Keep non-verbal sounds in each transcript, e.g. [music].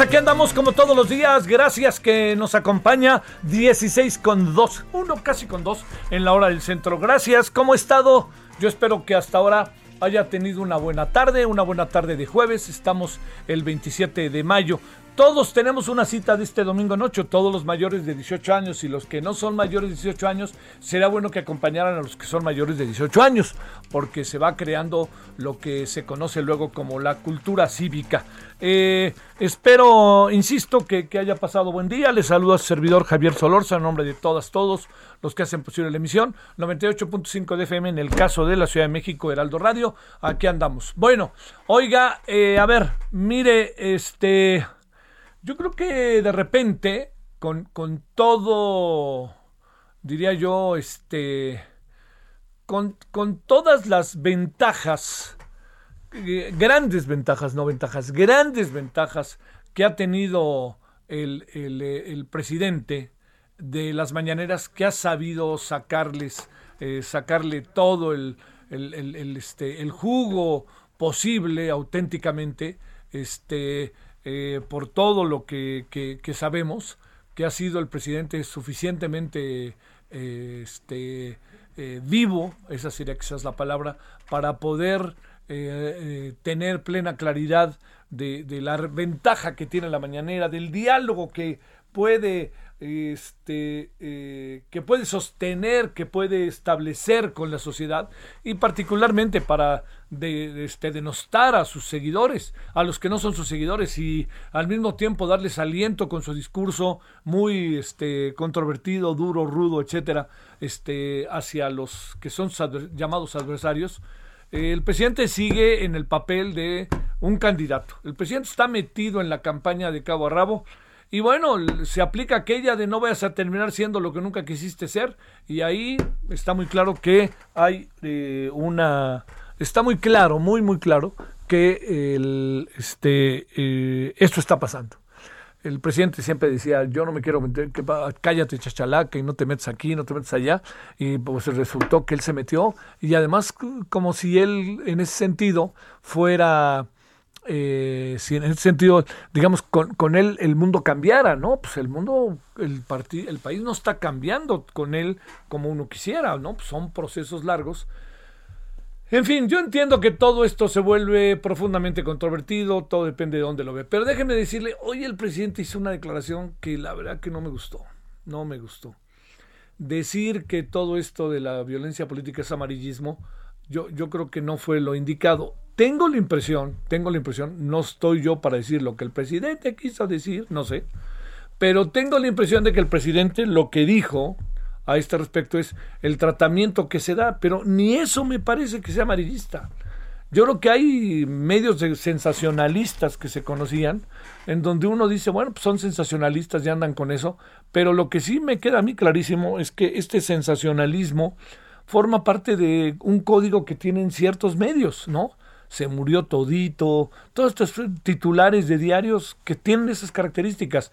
Aquí andamos como todos los días. Gracias que nos acompaña 16 con 2, uno casi con 2 en la hora del centro. Gracias, ¿cómo ha estado? Yo espero que hasta ahora haya tenido una buena tarde, una buena tarde de jueves. Estamos el 27 de mayo. Todos tenemos una cita de este domingo noche, todos los mayores de 18 años y los que no son mayores de 18 años, será bueno que acompañaran a los que son mayores de 18 años, porque se va creando lo que se conoce luego como la cultura cívica. Eh, espero, insisto, que, haya pasado buen día. Les saluda a su servidor Javier Solorza, en nombre de todas, todos los que hacen posible la emisión. 98.5 de FM en el caso de la Ciudad de México, Heraldo Radio. Aquí andamos. Bueno, oiga, eh, a ver, mire, este... Yo creo que de repente, con, con todo, diría yo, este, con, con todas las ventajas, eh, grandes ventajas, no ventajas, grandes ventajas que ha tenido el, el, el presidente de las mañaneras, que ha sabido sacarles, eh, sacarle todo el, el, este, el jugo posible auténticamente, este, eh, por todo lo que, que, sabemos, que ha sido el presidente suficientemente eh, este, eh, vivo, esa sería quizás la palabra, para poder tener plena claridad de, la ventaja que tiene la mañanera, del diálogo que puede este, eh, que puede sostener, que puede establecer con la sociedad y particularmente para este, denostar a sus seguidores, a los que no son sus seguidores y al mismo tiempo darles aliento con su discurso muy este, controvertido, duro, rudo, etcétera, este, hacia los que son llamados adversarios. El presidente sigue en el papel de un candidato. El presidente está metido en la campaña de cabo a rabo y bueno, se aplica aquella de no vayas a terminar siendo lo que nunca quisiste ser. Y ahí está muy claro que hay eh, una... Está muy claro, muy, muy claro, que este, eh, esto está pasando. El presidente siempre decía, yo no me quiero meter, que, cállate chachalaca y no te metes aquí, no te metes allá. Y pues resultó que él se metió y además como si él en ese sentido fuera eh, si en ese sentido, digamos, con, él el mundo cambiara, ¿no? Pues el mundo, el, el país no está cambiando con él como uno quisiera, ¿no? Pues son procesos largos. En fin, yo entiendo que todo esto se vuelve profundamente controvertido, todo depende de dónde lo ve. Pero déjeme decirle, hoy el presidente hizo una declaración que la verdad que no me gustó, no me gustó. Decir que todo esto de la violencia política es amarillismo, yo, yo creo que no fue lo indicado. Tengo la impresión, tengo la impresión, no estoy yo para decir lo que el presidente quiso decir, no sé, pero tengo la impresión de que el presidente lo que dijo a este respecto es el tratamiento que se da, pero ni eso me parece que sea amarillista. Yo creo que hay medios sensacionalistas que se conocían, en donde uno dice, bueno, pues son sensacionalistas y andan con eso, pero lo que sí me queda a mí clarísimo es que este sensacionalismo forma parte de un código que tienen ciertos medios, ¿no? Se murió todito, todos estos titulares de diarios que tienen esas características.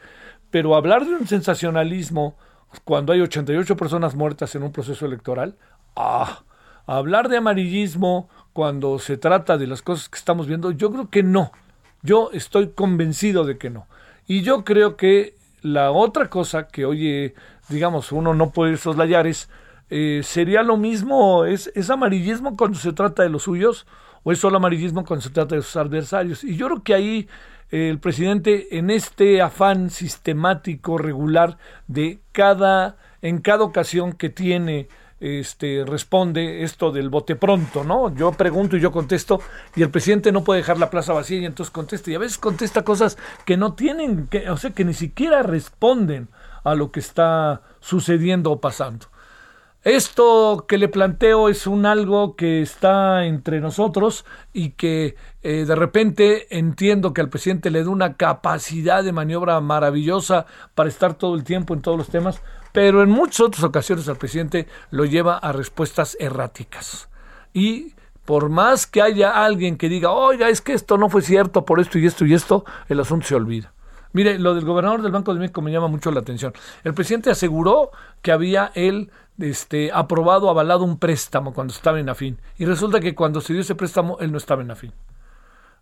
Pero hablar de un sensacionalismo cuando hay 88 personas muertas en un proceso electoral, ah, hablar de amarillismo cuando se trata de las cosas que estamos viendo, yo creo que no. Yo estoy convencido de que no. Y yo creo que la otra cosa que oye, digamos, uno no puede soslayar es, eh, sería lo mismo, es, es amarillismo cuando se trata de los suyos o es solo amarillismo cuando se trata de sus adversarios. Y yo creo que ahí eh, el presidente, en este afán sistemático, regular, de cada, en cada ocasión que tiene este, responde esto del bote pronto, ¿no? Yo pregunto y yo contesto y el presidente no puede dejar la plaza vacía y entonces contesta y a veces contesta cosas que no tienen, que, o sea, que ni siquiera responden a lo que está sucediendo o pasando. Esto que le planteo es un algo que está entre nosotros y que eh, de repente entiendo que al presidente le da una capacidad de maniobra maravillosa para estar todo el tiempo en todos los temas, pero en muchas otras ocasiones al presidente lo lleva a respuestas erráticas. Y por más que haya alguien que diga, oiga, es que esto no fue cierto por esto y esto y esto, el asunto se olvida. Mire, lo del gobernador del Banco de México me llama mucho la atención. El presidente aseguró que había él este, aprobado, avalado un préstamo cuando estaba en AFIN. Y resulta que cuando se dio ese préstamo, él no estaba en AFIN.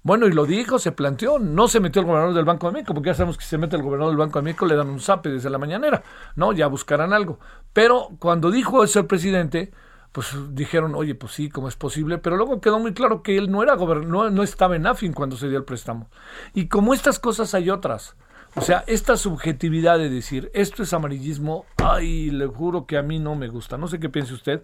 Bueno, y lo dijo, se planteó, no se metió el gobernador del Banco de México, porque ya sabemos que si se mete el gobernador del Banco de México, le dan un zape desde la mañanera, ¿no? Ya buscarán algo. Pero cuando dijo eso el presidente, pues dijeron, oye, pues sí, ¿cómo es posible? Pero luego quedó muy claro que él no era gobernador, no estaba en AFIN cuando se dio el préstamo. Y como estas cosas hay otras. O sea, esta subjetividad de decir esto es amarillismo, ay, le juro que a mí no me gusta. No sé qué piense usted.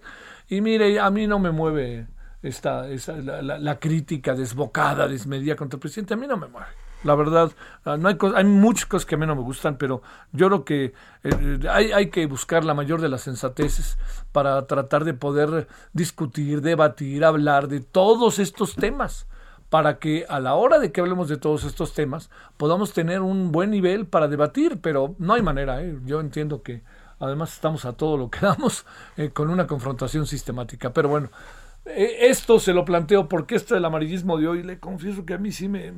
Y mire, a mí no me mueve esta, la, crítica desbocada, desmedida contra el presidente. A mí no me mueve. La verdad, ah, no hay, hay muchas cosas que a mí no me gustan, pero yo creo que eh, hay, hay que buscar la mayor de las sensateces para tratar de poder discutir, debatir, hablar de todos estos temas para que a la hora de que hablemos de todos estos temas podamos tener un buen nivel para debatir, pero no hay manera. ¿eh? Yo entiendo que además estamos a todo lo que [laughs] damos eh, con una confrontación sistemática. Pero bueno, eh, esto se lo planteo porque esto del amarillismo de hoy, le confieso que a mí sí me,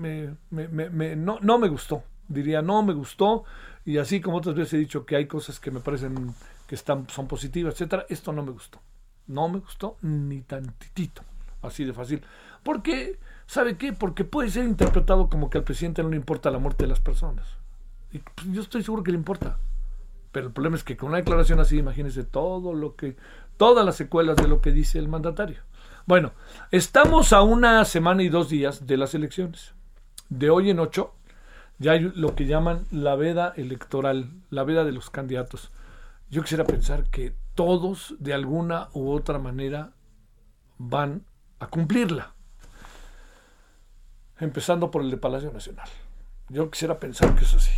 no, no me gustó. Diría, no me gustó. Y así como otras veces he dicho que hay cosas que me parecen que están, son positivas, etcétera, esto no me gustó. No me gustó ni tantitito. Así de fácil. Porque ¿Sabe qué? Porque puede ser interpretado como que al presidente no le importa la muerte de las personas. Y pues, yo estoy seguro que le importa. Pero el problema es que con una declaración así, imagínense todo lo que, todas las secuelas de lo que dice el mandatario. Bueno, estamos a una semana y dos días de las elecciones. De hoy en ocho, ya hay lo que llaman la veda electoral, la veda de los candidatos. Yo quisiera pensar que todos, de alguna u otra manera, van a cumplirla empezando por el de Palacio Nacional. Yo quisiera pensar que es así,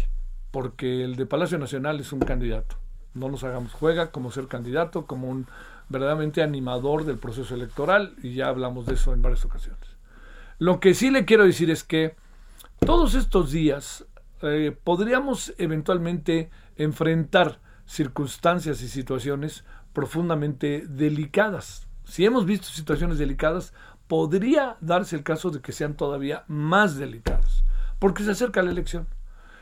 porque el de Palacio Nacional es un candidato. No nos hagamos juega como ser candidato, como un verdaderamente animador del proceso electoral, y ya hablamos de eso en varias ocasiones. Lo que sí le quiero decir es que todos estos días eh, podríamos eventualmente enfrentar circunstancias y situaciones profundamente delicadas. Si hemos visto situaciones delicadas, podría darse el caso de que sean todavía más delicados, porque se acerca la elección.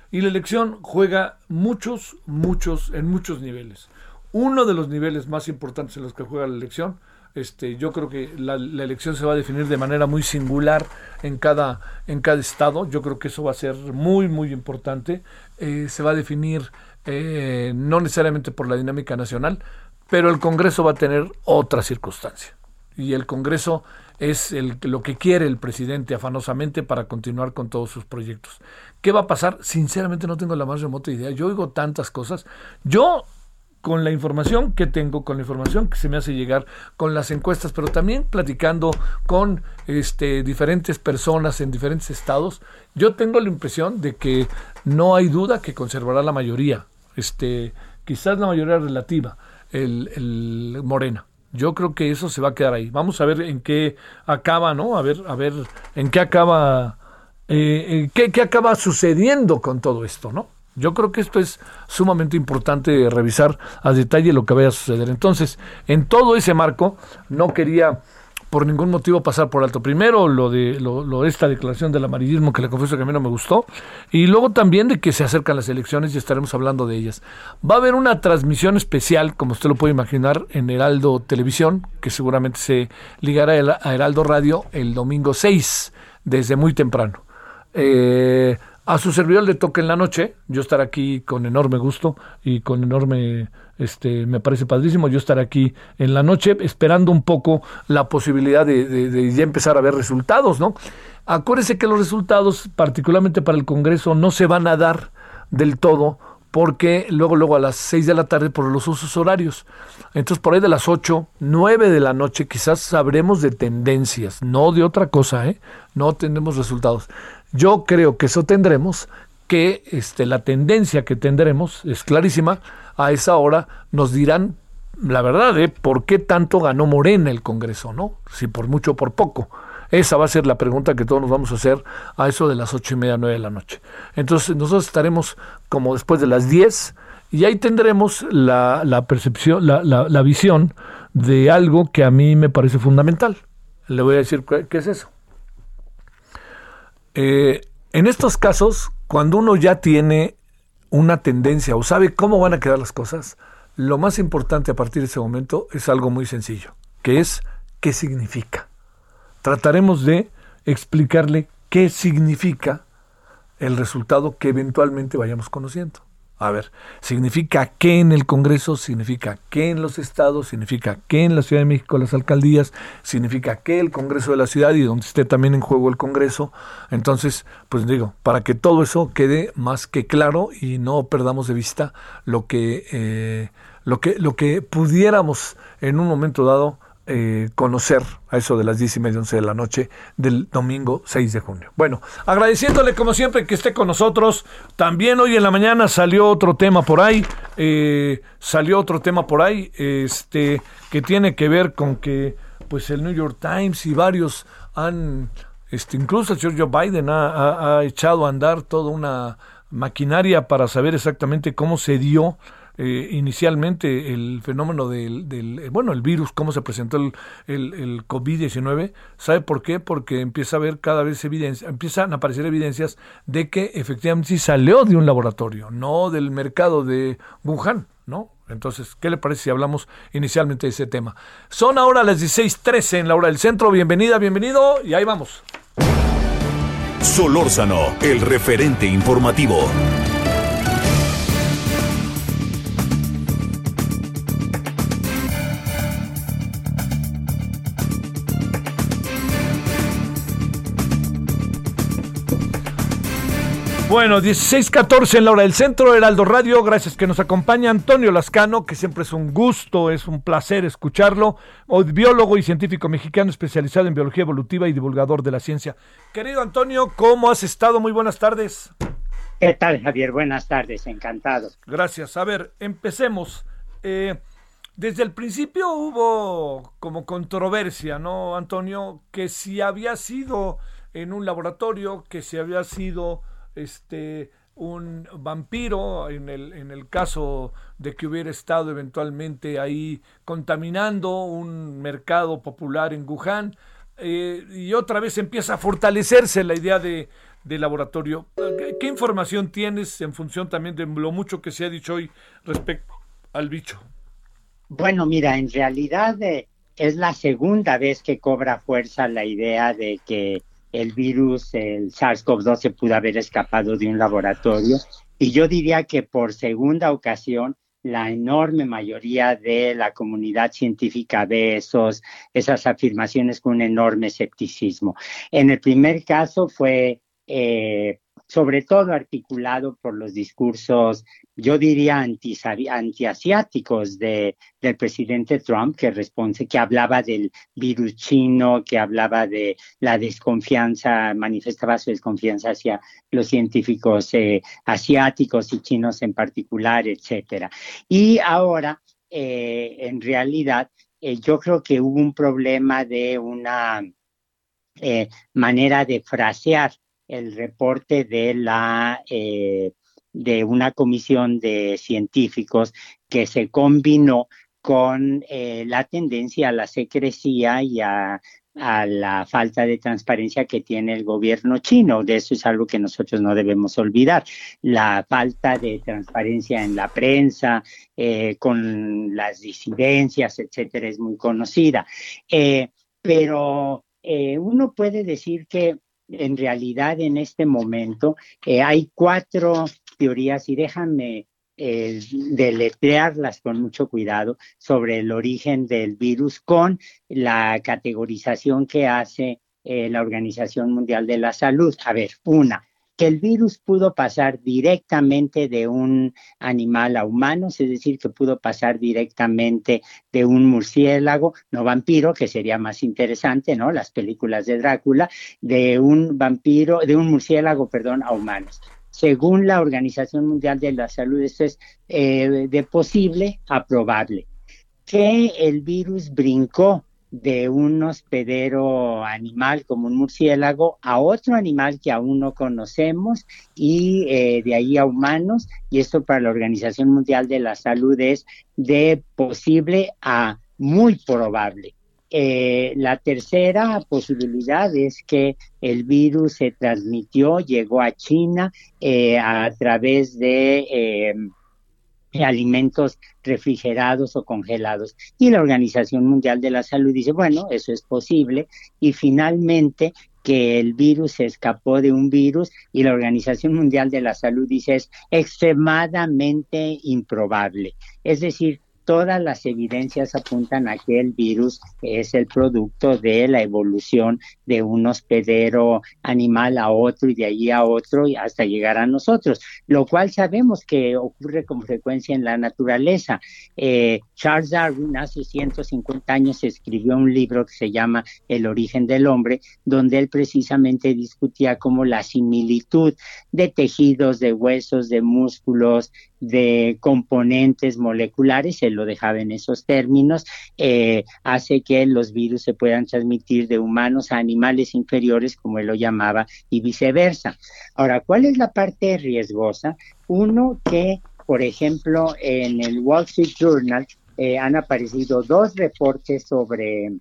Y la elección juega muchos, muchos, en muchos niveles. Uno de los niveles más importantes en los que juega la elección, este, yo creo que la, elección se va a definir de manera muy singular en cada, en cada estado. Yo creo que eso va a ser muy, muy importante. Eh, se va a definir eh, no necesariamente por la dinámica nacional, pero el Congreso va a tener otra circunstancia. Y el Congreso es el, lo que quiere el presidente afanosamente para continuar con todos sus proyectos. ¿Qué va a pasar? Sinceramente no tengo la más remota idea. Yo oigo tantas cosas. Yo con la información que tengo, con la información que se me hace llegar, con las encuestas, pero también platicando con este, diferentes personas en diferentes estados, yo tengo la impresión de que no hay duda que conservará la mayoría, este, quizás la mayoría relativa, el, el Morena. Yo creo que eso se va a quedar ahí. Vamos a ver en qué acaba, ¿no? A ver, a ver en qué acaba, eh, qué, qué acaba sucediendo con todo esto, ¿no? Yo creo que esto es sumamente importante revisar a detalle lo que vaya a suceder. Entonces, en todo ese marco, no quería por ningún motivo pasar por alto. Primero, lo de lo, esta declaración del amarillismo que le confieso que a mí no me gustó. Y luego también de que se acercan las elecciones y estaremos hablando de ellas. Va a haber una transmisión especial, como usted lo puede imaginar, en Heraldo Televisión, que seguramente se ligará a Heraldo Radio el domingo 6, desde muy temprano. Eh, a su servidor le toca en la noche, yo estaré aquí con enorme gusto y con enorme, este, me parece padrísimo, yo estaré aquí en la noche esperando un poco la posibilidad de, ya empezar a ver resultados, ¿no? Acuérdese que los resultados, particularmente para el Congreso, no se van a dar del todo porque luego, luego a las 6 de la tarde por los usos horarios. Entonces por ahí de las 8, 9 de la noche quizás sabremos de tendencias, no de otra cosa, ¿eh? No tendremos resultados. Yo creo que eso tendremos, que este, la tendencia que tendremos es clarísima. A esa hora nos dirán la verdad, ¿eh? ¿por qué tanto ganó Morena el Congreso? ¿No? Si por mucho o por poco. Esa va a ser la pregunta que todos nos vamos a hacer a eso de las ocho y media, nueve de la noche. Entonces nosotros estaremos como después de las diez y ahí tendremos la, percepción, la, visión de algo que a mí me parece fundamental. Le voy a decir qué es eso. Eh, en estos casos, cuando uno ya tiene una tendencia o sabe cómo van a quedar las cosas, lo más importante a partir de ese momento es algo muy sencillo, que es qué significa. Trataremos de explicarle qué significa el resultado que eventualmente vayamos conociendo. A ver, significa qué en el Congreso, significa qué en los estados, significa qué en la Ciudad de México, las alcaldías, significa qué el Congreso de la ciudad y donde esté también en juego el Congreso. Entonces, pues digo, para que todo eso quede más que claro y no perdamos de vista lo que, eh, lo que, lo que pudiéramos en un momento dado eh, conocer a eso de las diez y media, once de la noche del domingo 6 de junio. Bueno, agradeciéndole como siempre que esté con nosotros. También hoy en la mañana salió otro tema por ahí, eh, salió otro tema por ahí, este, que tiene que ver con que pues el New York Times y varios han, este, incluso George Biden ha, ha echado a andar toda una maquinaria para saber exactamente cómo se dio eh, inicialmente el fenómeno del, del, eh, bueno, el virus, cómo se presentó el, el, el COVID-19. ¿Sabe por qué? Porque empieza a haber cada vez evidencia, empiezan a aparecer evidencias de que efectivamente sí salió de un laboratorio, no del mercado de Wuhan, ¿no? Entonces, ¿qué le parece si hablamos inicialmente de ese tema? Son ahora las 16:13 en la hora del centro. Bienvenida, bienvenido, y ahí vamos. Solórzano, el referente informativo. Bueno, 16:14 en la hora del centro, Heraldo Radio. Gracias que nos acompaña Antonio Lascano, que siempre es un gusto, es un placer escucharlo. Biólogo y científico mexicano especializado en biología evolutiva y divulgador de la ciencia. Querido Antonio, ¿cómo has estado? Muy buenas tardes. ¿Qué tal, Javier? Buenas tardes, encantado. Gracias. A ver, empecemos. Eh, desde el principio hubo como controversia, ¿no, Antonio? Que si había sido en un laboratorio, que si había sido este un vampiro en el, en el caso de que hubiera estado eventualmente ahí contaminando un mercado popular en Wuhan. eh, y otra vez empieza a fortalecerse la idea de, laboratorio. ¿Qué, información tienes en función también de lo mucho que se ha dicho hoy respecto al bicho? Bueno, mira, en realidad eh, es la segunda vez que cobra fuerza la idea de que el virus, el SARS-CoV-2, se pudo haber escapado de un laboratorio. Y yo diría que por segunda ocasión la enorme mayoría de la comunidad científica ve esos, esas afirmaciones con un enorme escepticismo. En el primer caso fue eh, sobre todo articulado por los discursos, yo diría, anti, antiasiáticos de, del presidente Trump, que, responde, que hablaba del virus chino, que hablaba de la desconfianza, manifestaba su desconfianza hacia los científicos eh, asiáticos y chinos en particular, etcétera. Y ahora, eh, en realidad, eh, yo creo que hubo un problema de una manera de frasear el reporte de la de una comisión de científicos que se combinó con eh, la tendencia a la secrecía y a, la falta de transparencia que tiene el gobierno chino. De eso es algo que nosotros no debemos olvidar. La falta de transparencia en la prensa, eh, con las disidencias, etcétera, es muy conocida. pero uno puede decir que en realidad en este momento eh, hay cuatro teorías y déjame eh, deletrearlas con mucho cuidado sobre el origen del virus con la categorización que hace eh, la Organización Mundial de la Salud. A ver, una, que el virus pudo pasar directamente de un animal a humanos, es decir, que pudo pasar directamente de un murciélago, no vampiro, que sería más interesante, ¿no? Las películas de Drácula, de un vampiro, de un murciélago, perdón, a humanos. Según la Organización Mundial de la Salud, esto es eh, de posible a probable. Que el virus brincó de un hospedero animal como un murciélago a otro animal que aún no conocemos y eh, de ahí a humanos y esto para la Organización Mundial de la Salud es de posible a muy probable. Eh, la tercera posibilidad es que el virus se transmitió, llegó a China eh, a través de alimentos refrigerados o congelados. Y la Organización Mundial de la Salud dice, bueno, eso es posible. Y finalmente que el virus se escapó de un virus y la Organización Mundial de la Salud dice es extremadamente improbable. Es decir, todas las evidencias apuntan a que el virus es el producto de la evolución de un hospedero animal a otro y de allí a otro y hasta llegar a nosotros, lo cual sabemos que ocurre con frecuencia en la naturaleza. Eh, Charles Darwin hace 150 años escribió un libro que se llama El origen del hombre, donde él precisamente discutía cómo la similitud de tejidos, de huesos, de músculos, de componentes moleculares, se lo dejaba en esos términos, eh, hace que los virus se puedan transmitir de humanos a animales inferiores, como él lo llamaba, y viceversa. Ahora, ¿cuál es la parte riesgosa? Uno que, por ejemplo, en el Wall Street Journal eh, han aparecido dos reportes sobre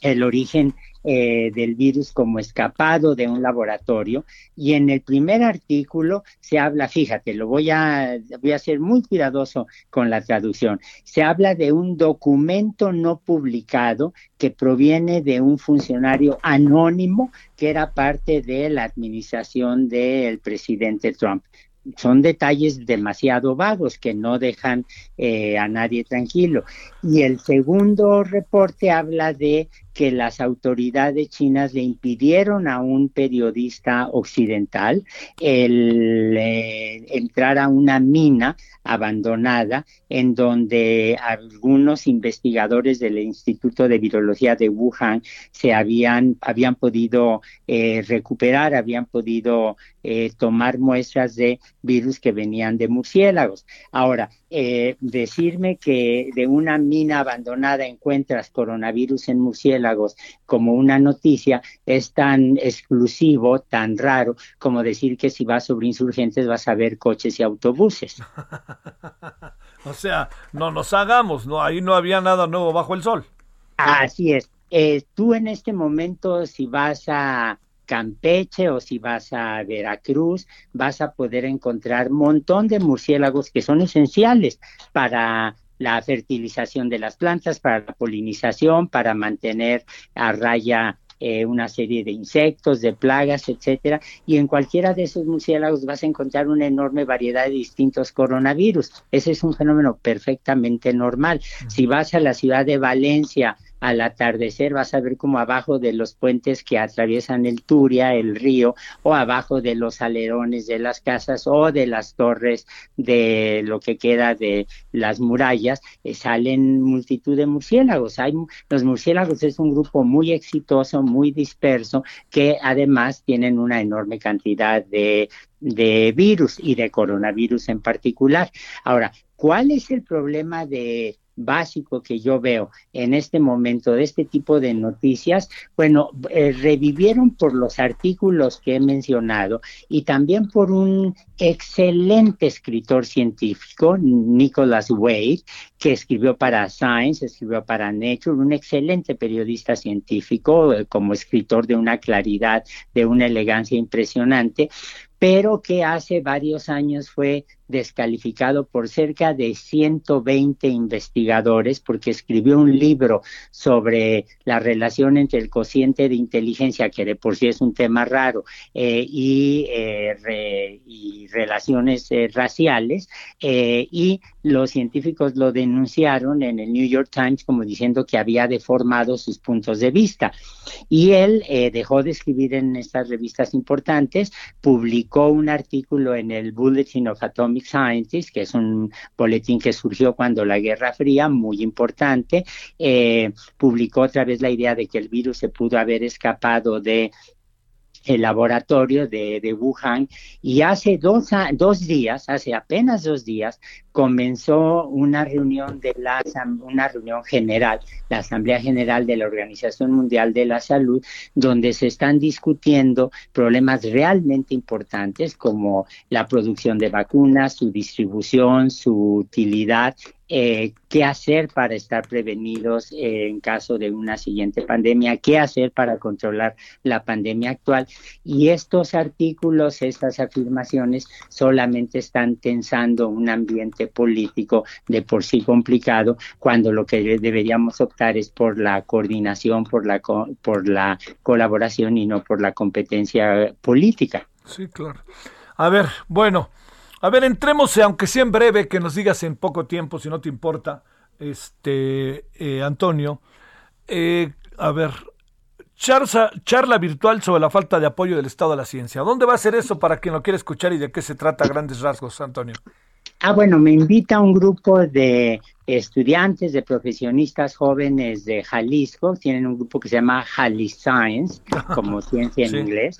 el origen eh, del virus como escapado de un laboratorio y en el primer artículo se habla, fíjate, lo voy a voy a ser muy cuidadoso con la traducción. Se habla de un documento no publicado que proviene de un funcionario anónimo que era parte de la administración del presidente Trump son detalles demasiado vagos que no dejan eh, a nadie tranquilo. Y el segundo reporte habla de que las autoridades chinas le impidieron a un periodista occidental el eh, entrar a una mina abandonada en donde algunos investigadores del Instituto de Virología de Wuhan se habían, habían podido eh, recuperar, habían podido eh, tomar muestras de virus que venían de murciélagos. Ahora, eh, decirme que de una mina abandonada encuentras coronavirus en murciélagos como una noticia es tan exclusivo, tan raro, como decir que si vas sobre insurgentes vas a ver coches y autobuses. [laughs] o sea, no nos hagamos, no ahí no había nada nuevo bajo el sol. Así es. eh, tú en este momento, si vas a Campeche o si vas a Veracruz, vas a poder encontrar un montón de murciélagos que son esenciales para la fertilización de las plantas, para la polinización, para mantener a raya eh, una serie de insectos, de plagas, etcétera, y en cualquiera de esos murciélagos vas a encontrar una enorme variedad de distintos coronavirus. Ese es un fenómeno perfectamente normal. Si vas a la ciudad de Valencia al atardecer vas a ver como abajo de los puentes que atraviesan el Turia, el río, o abajo de los alerones de las casas o de las torres de lo que queda de las murallas, eh, salen multitud de murciélagos. Hay, los murciélagos es un grupo muy exitoso, muy disperso, que además tienen una enorme cantidad de de virus y de coronavirus en particular. Ahora, ¿cuál es el problema de básico que yo veo en este momento de este tipo de noticias, bueno, eh, revivieron por los artículos que he mencionado y también por un excelente escritor científico, Nicholas Wade, que escribió para Science, escribió para Nature, un excelente periodista científico, eh, como escritor de una claridad, de una elegancia impresionante, pero que hace varios años fue descalificado por cerca de 120 investigadores porque escribió un libro sobre la relación entre el cociente de inteligencia, que de por sí es un tema raro, eh, y, eh, y, relaciones eh, raciales, y los científicos lo denunciaron en el New York Times como diciendo que había deformado sus puntos de vista. Y él dejó de escribir en estas revistas importantes, publicó un artículo en el Bulletin of Atomic Scientist, que es un boletín que surgió cuando la Guerra Fría, muy importante, eh, publicó otra vez la idea de que el virus se pudo haber escapado de el laboratorio de, de, Wuhan y hace dos, dos días, hace apenas dos días, comenzó una reunión de la una reunión general, la Asamblea General de la Organización Mundial de la Salud, donde se están discutiendo problemas realmente importantes como la producción de vacunas, su distribución, su utilidad eh, qué hacer para estar prevenidos en caso de una siguiente pandemia, qué hacer para controlar la pandemia actual. Y estos artículos, estas afirmaciones solamente están tensando un ambiente político de por sí complicado, cuando lo que deberíamos optar es por la coordinación, por la, por la colaboración y no por la competencia política. Sí, claro. A ver, bueno, a ver, entremos, aunque sea en breve, que nos digas en poco tiempo, si no te importa, este, eh, Antonio. Eh, a ver, charla, charla virtual sobre la falta de apoyo del Estado a la ciencia. ¿Dónde va a ser eso para quien lo quiera escuchar y de qué se trata a grandes rasgos, Antonio? Ah, bueno, me invita un grupo de estudiantes, de profesionistas jóvenes de Jalisco. Tienen un grupo que se llama Jalis Science, [laughs] como ciencia en inglés.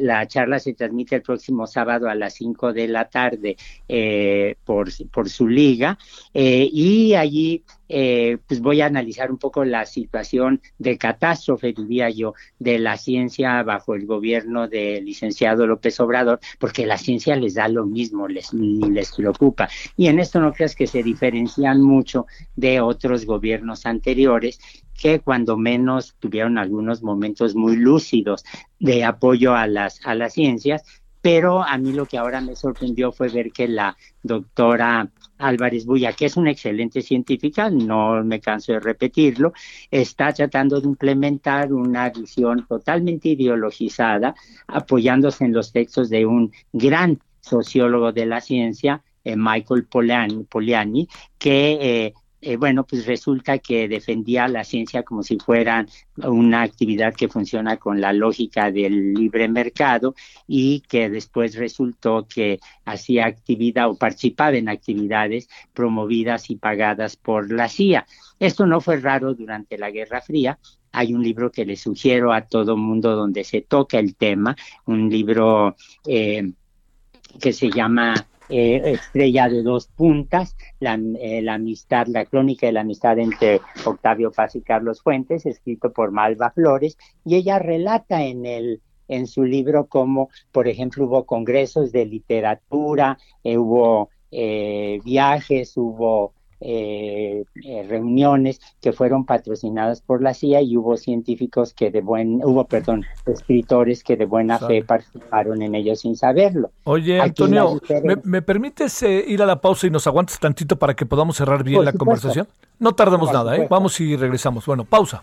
la charla se transmite el próximo sábado a las 5 de la tarde eh, por, por su liga. Eh, y allí eh, pues voy a analizar un poco la situación de catástrofe, diría yo, de la ciencia bajo el gobierno del licenciado López Obrador, porque la ciencia les da lo mismo, les, ni les preocupa. Y en esto no creas que se diferencian mucho de otros gobiernos anteriores que cuando menos tuvieron algunos momentos muy lúcidos de apoyo a las, a las ciencias, pero a mí lo que ahora me sorprendió fue ver que la doctora Álvarez Buya, que es una excelente científica, no me canso de repetirlo, está tratando de implementar una visión totalmente ideologizada, apoyándose en los textos de un gran sociólogo de la ciencia, eh, Michael Poliani, que eh, eh, bueno, pues resulta que defendía la ciencia como si fuera una actividad que funciona con la lógica del libre mercado y que después resultó que hacía actividad o participaba en actividades promovidas y pagadas por la CIA. Esto no fue raro durante la Guerra Fría. Hay un libro que le sugiero a todo mundo donde se toca el tema, un libro que se llama eh, estrella de dos puntas, eh, la, amistad, la crónica de la amistad entre Octavio Paz y Carlos Fuentes, escrito por Malva Flores, y ella relata en el en su libro cómo, por ejemplo, hubo congresos de literatura, eh, hubo viajes, hubo eh, eh, reuniones que fueron patrocinadas por la CIA y hubo científicos que de buen, hubo, perdón, escritores que de buena fe participaron en ellos sin saberlo. Oye, Antonio, ¿me, permites eh, ir a la pausa y nos aguantas tantito para que podamos cerrar bien la conversación? No tardemos nada, ¿eh? Vamos y regresamos. Bueno, pausa.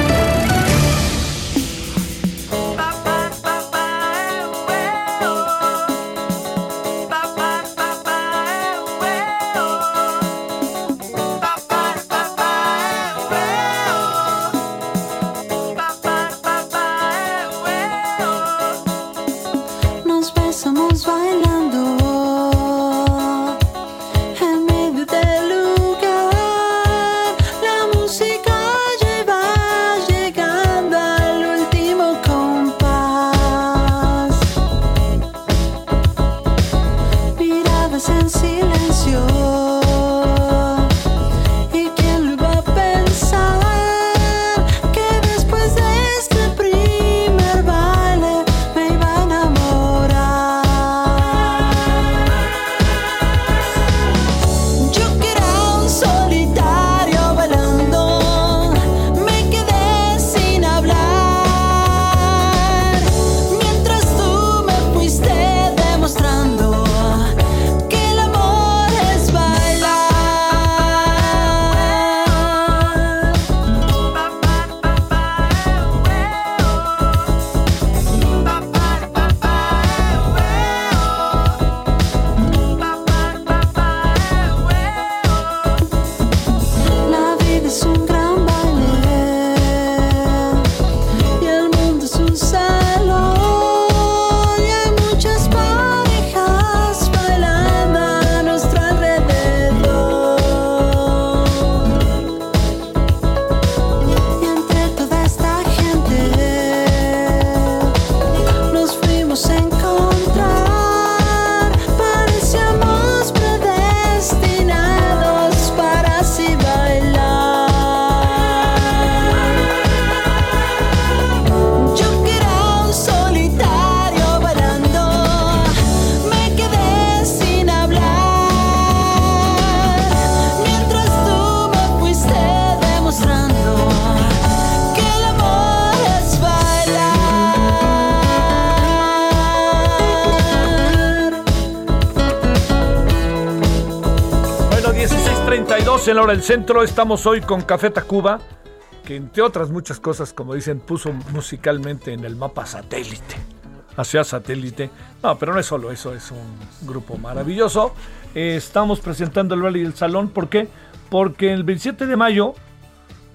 En la hora del centro. Estamos hoy con Café Tacuba, que entre otras muchas cosas, como dicen, puso musicalmente en el mapa satélite. Hacia satélite. No, pero no es solo eso, es un grupo maravilloso. Eh, estamos presentando el Rally del Salón. ¿Por qué? Porque el 27 de mayo,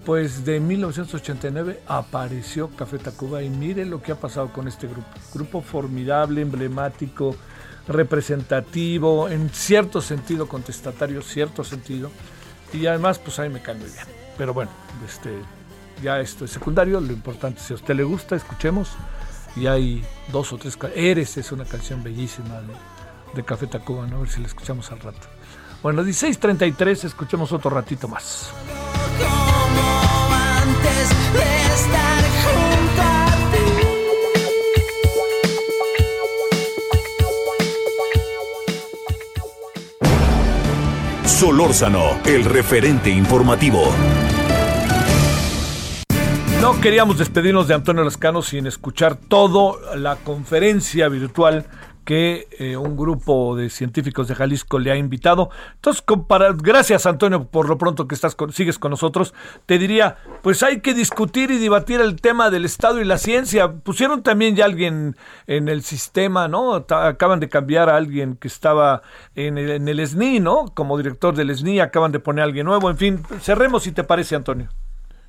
pues de 1989, apareció Café Tacuba y mire lo que ha pasado con este grupo. Grupo formidable, emblemático, representativo, en cierto sentido contestatario, cierto sentido. Y además, pues a mí me cae muy bien. Pero bueno, este, ya esto es secundario. Lo importante, si a usted le gusta, escuchemos. Y hay dos o tres. Eres es una canción bellísima de, Café Tacuba, ¿no? A ver si la escuchamos al rato. Bueno, 16.33, escuchemos otro ratito más. Solórzano, el referente informativo. No queríamos despedirnos de Antonio Lascano sin escuchar toda la conferencia virtual que eh, un grupo de científicos de Jalisco le ha invitado. Entonces, gracias Antonio por lo pronto que estás sigues con nosotros. Te diría, pues hay que discutir y debatir el tema del Estado y la ciencia. Pusieron también ya alguien en el sistema, ¿no? acaban de cambiar a alguien que estaba en el, en el SNI, ¿no? Como director del SNI, acaban de poner a alguien nuevo. En fin, cerremos si te parece, Antonio.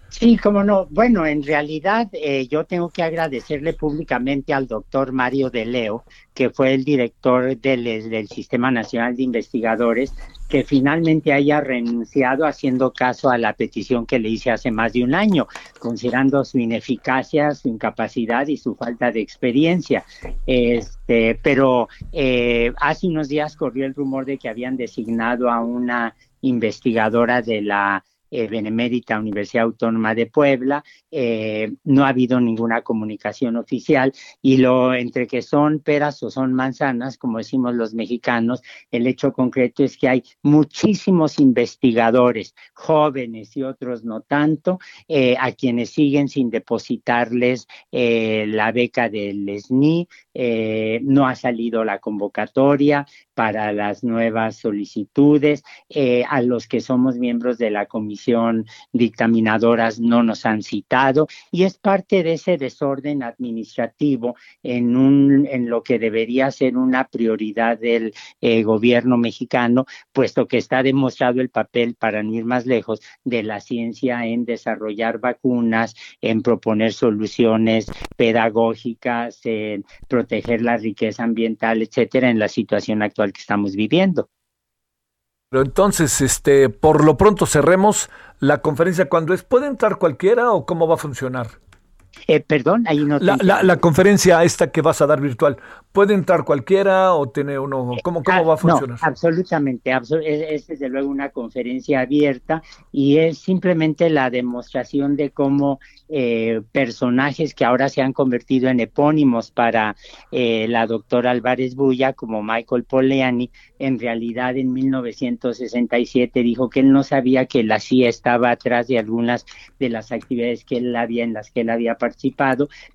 Sí, cómo no. Bueno, en realidad eh, yo tengo que agradecerle públicamente al doctor Mario de Leo, que fue el director del, del Sistema Nacional de Investigadores, que finalmente haya renunciado haciendo caso a la petición que le hice hace más de un año, considerando su ineficacia, su incapacidad y su falta de experiencia. Este, pero eh, hace unos días corrió el rumor de que habían designado a una investigadora de la eh, Benemérita Universidad Autónoma de Puebla, eh, no ha habido ninguna comunicación oficial y lo entre que son peras o son manzanas, como decimos los mexicanos, el hecho concreto es que hay muchísimos investigadores, jóvenes y otros no tanto, eh, a quienes siguen sin depositarles la beca del SNI, no ha salido la convocatoria para las nuevas solicitudes, a los que somos miembros de la comisión dictaminadoras no nos han citado y es parte de ese desorden administrativo en lo que debería ser una prioridad del eh, gobierno mexicano, puesto que está demostrado el papel, para no ir más lejos, de la ciencia en desarrollar vacunas, en proponer soluciones pedagógicas, en proteger la riqueza ambiental, etcétera, en la situación actual que estamos viviendo. Pero entonces, este, por lo pronto cerremos la conferencia cuando es. ¿Puede entrar cualquiera o cómo va a funcionar? Eh, perdón, ahí no. La, la, conferencia esta que vas a dar virtual, ¿puede entrar cualquiera o tiene uno? ¿Cómo, cómo va a funcionar? No, absolutamente. es, desde luego una conferencia abierta y es simplemente la demostración de cómo eh, personajes que ahora se han convertido en epónimos para eh, la doctora Álvarez Bulla, como Michael Poliani, en realidad en 1967 dijo que él no sabía que la CIA estaba atrás de algunas de las actividades que él había en las que él había participado,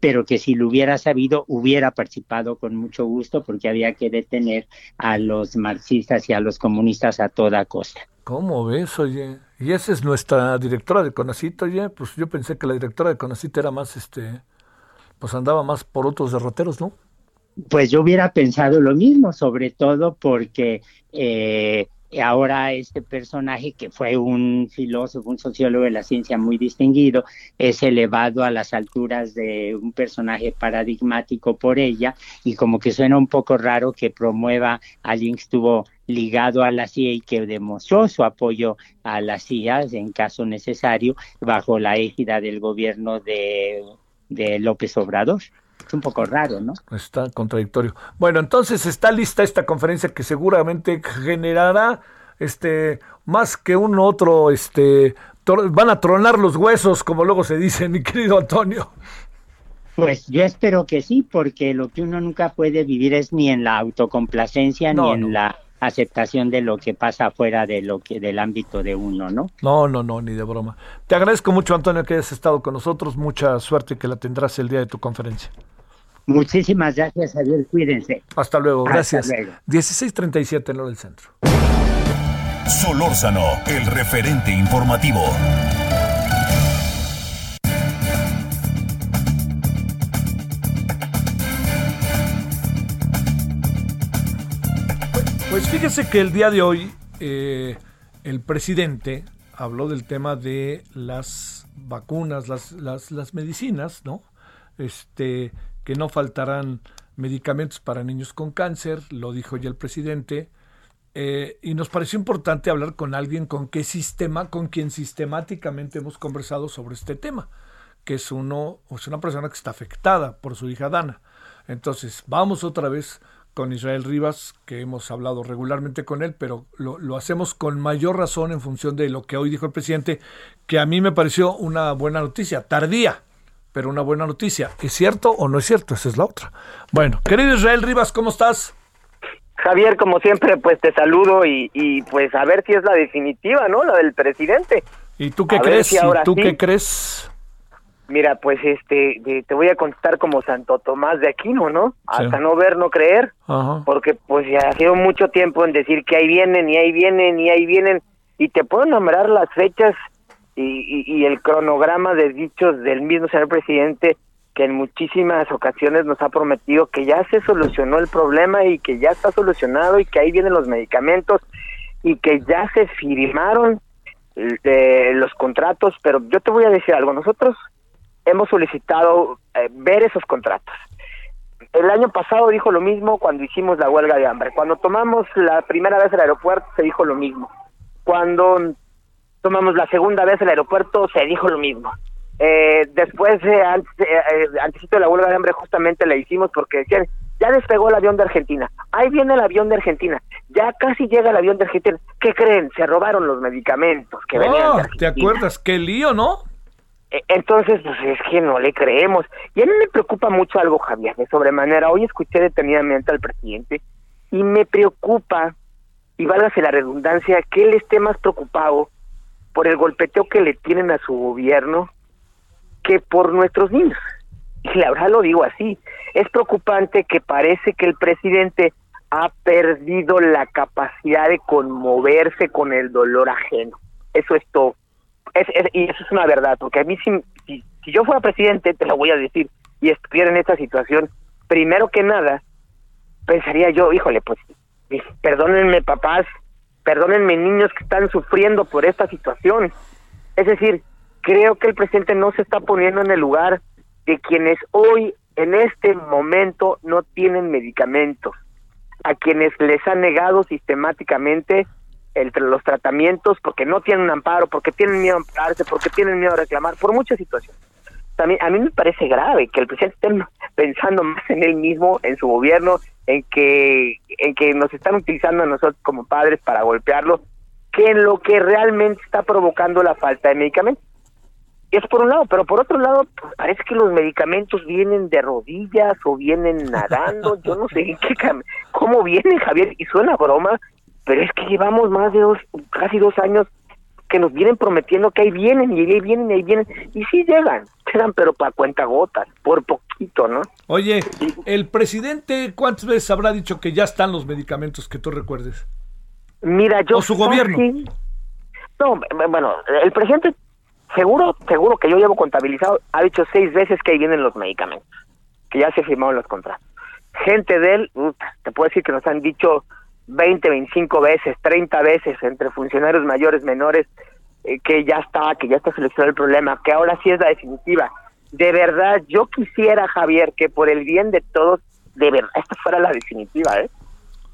pero que si lo hubiera sabido hubiera participado con mucho gusto porque había que detener a los marxistas y a los comunistas a toda costa. ¿Cómo ves, oye? Y esa es nuestra directora de Conacito, oye, pues yo pensé que la directora de Conacito era más, este, pues andaba más por otros derroteros, ¿no? Pues yo hubiera pensado lo mismo, sobre todo porque eh, ahora este personaje que fue un filósofo, un sociólogo de la ciencia muy distinguido, es elevado a las alturas de un personaje paradigmático por ella y como que suena un poco raro que promueva a alguien que estuvo ligado a la CIA y que demostró su apoyo a la CIA en caso necesario bajo la égida del gobierno de, de López Obrador es un poco raro, ¿no? Está contradictorio. Bueno, entonces está lista esta conferencia que seguramente generará este más que un otro este van a tronar los huesos, como luego se dice, [laughs] mi querido Antonio. Pues yo espero que sí, porque lo que uno nunca puede vivir es ni en la autocomplacencia ni en la aceptación de lo que pasa fuera de lo que del ámbito de uno, ¿no? No, no, no, ni de broma. Te agradezco mucho, Antonio, que hayas estado con nosotros. Mucha suerte que la tendrás el día de tu conferencia. Muchísimas gracias, Javier. Cuídense. Hasta luego. Gracias. 1637 en lo del centro. Solórzano, el referente informativo. Pues fíjese que el día de hoy eh, el presidente habló del tema de las vacunas, las, las, medicinas, ¿no? Este, que no faltarán medicamentos para niños con cáncer, lo dijo ya el presidente, eh, y nos pareció importante hablar con alguien con qué sistema, con quien sistemáticamente hemos conversado sobre este tema, que es uno, es una persona que está afectada por su hija Dana. Entonces, vamos otra vez con Israel Rivas, que hemos hablado regularmente con él, pero lo, lo, hacemos con mayor razón en función de lo que hoy dijo el presidente, que a mí me pareció una buena noticia, tardía, pero una buena noticia. ¿Es cierto o no es cierto? Esa es la otra. Bueno, querido Israel Rivas, ¿cómo estás? Javier, como siempre, pues te saludo y, y pues a ver si es la definitiva, ¿no? La del presidente. ¿Y tú qué crees? ¿Y tú qué crees? Mira, pues este, te voy a contestar como Santo Tomás de Aquino, ¿no? Hasta no ver, no creer, porque pues ya ha sido mucho tiempo en decir que ahí vienen y ahí vienen y ahí vienen y te puedo nombrar las fechas y, y, el cronograma de dichos del mismo señor presidente que en muchísimas ocasiones nos ha prometido que ya se solucionó el problema y que ya está solucionado y que ahí vienen los medicamentos y que ya se firmaron eh, los contratos, pero yo te voy a decir algo, nosotros hemos solicitado eh, ver esos contratos. el año pasado dijo lo mismo cuando hicimos la huelga de hambre. Cuando tomamos la primera vez el aeropuerto se dijo lo mismo. Cuando tomamos la segunda vez el aeropuerto se dijo lo mismo. Eh, después, eh, antes, eh, antes de la huelga de hambre, justamente la hicimos porque decían, ya despegó el avión de Argentina, ahí viene el avión de Argentina, ya casi llega el avión de Argentina. ¿Qué creen? Se robaron los medicamentos que venían de oh, ¿Te acuerdas? Qué lío, ¿no? E, entonces, pues es que no le creemos. Y a mí me preocupa mucho algo, Javier, de sobremanera. Hoy escuché detenidamente al presidente y me preocupa, y válgase la redundancia, que él esté más preocupado por el golpeteo que le tienen a su gobierno que por nuestros niños. Y la verdad lo digo así. Es preocupante que parece que el presidente ha perdido la capacidad de conmoverse con el dolor ajeno. Eso es todo es, y eso es una verdad, porque a mí si, si, yo fuera presidente, te lo voy a decir, y estuviera en esta situación, primero que nada, pensaría yo, híjole, pues, perdónenme papás, perdónenme niños que están sufriendo por esta situación. Es decir, creo que el presidente no se está poniendo en el lugar de quienes hoy, en este momento, no tienen medicamentos, a quienes les han negado sistemáticamente entre los tratamientos porque no tienen amparo, porque tienen miedo a ampararse, porque tienen miedo a reclamar, por muchas situaciones. También a mí me parece grave que el presidente esté [laughs] pensando más en él mismo, en su gobierno, en que en que nos están utilizando a nosotros como padres para golpearlo, que en lo que realmente está provocando la falta de medicamentos. Es por un lado, pero por otro lado, pues, parece que los medicamentos vienen de rodillas o vienen nadando, yo no sé qué cómo vienen, Javier, y suena broma, pero es que llevamos más de dos, casi dos años que nos vienen prometiendo que ahí vienen y ahí vienen y ahí vienen y sí llegan, [laughs] llegan pero para cuenta gotas, por poquito, ¿no? Oye, el presidente cuántas veces habrá dicho que ya están los medicamentos que tú recuerdes? Mira, yo o su gobierno. No, bueno, el presidente seguro, seguro que yo llevo contabilizado, ha dicho seis veces que ahí vienen los medicamentos, que ya se firmaron los contratos. Gente de él, te puedo decir que nos han dicho 20, 25 veces, 30 veces entre funcionarios mayores, menores, eh, que ya está, que ya está seleccionado el problema, que ahora sí es la definitiva. De verdad, yo quisiera, Javier, que por el bien de todos, de verdad, esta fuera la definitiva, ¿eh?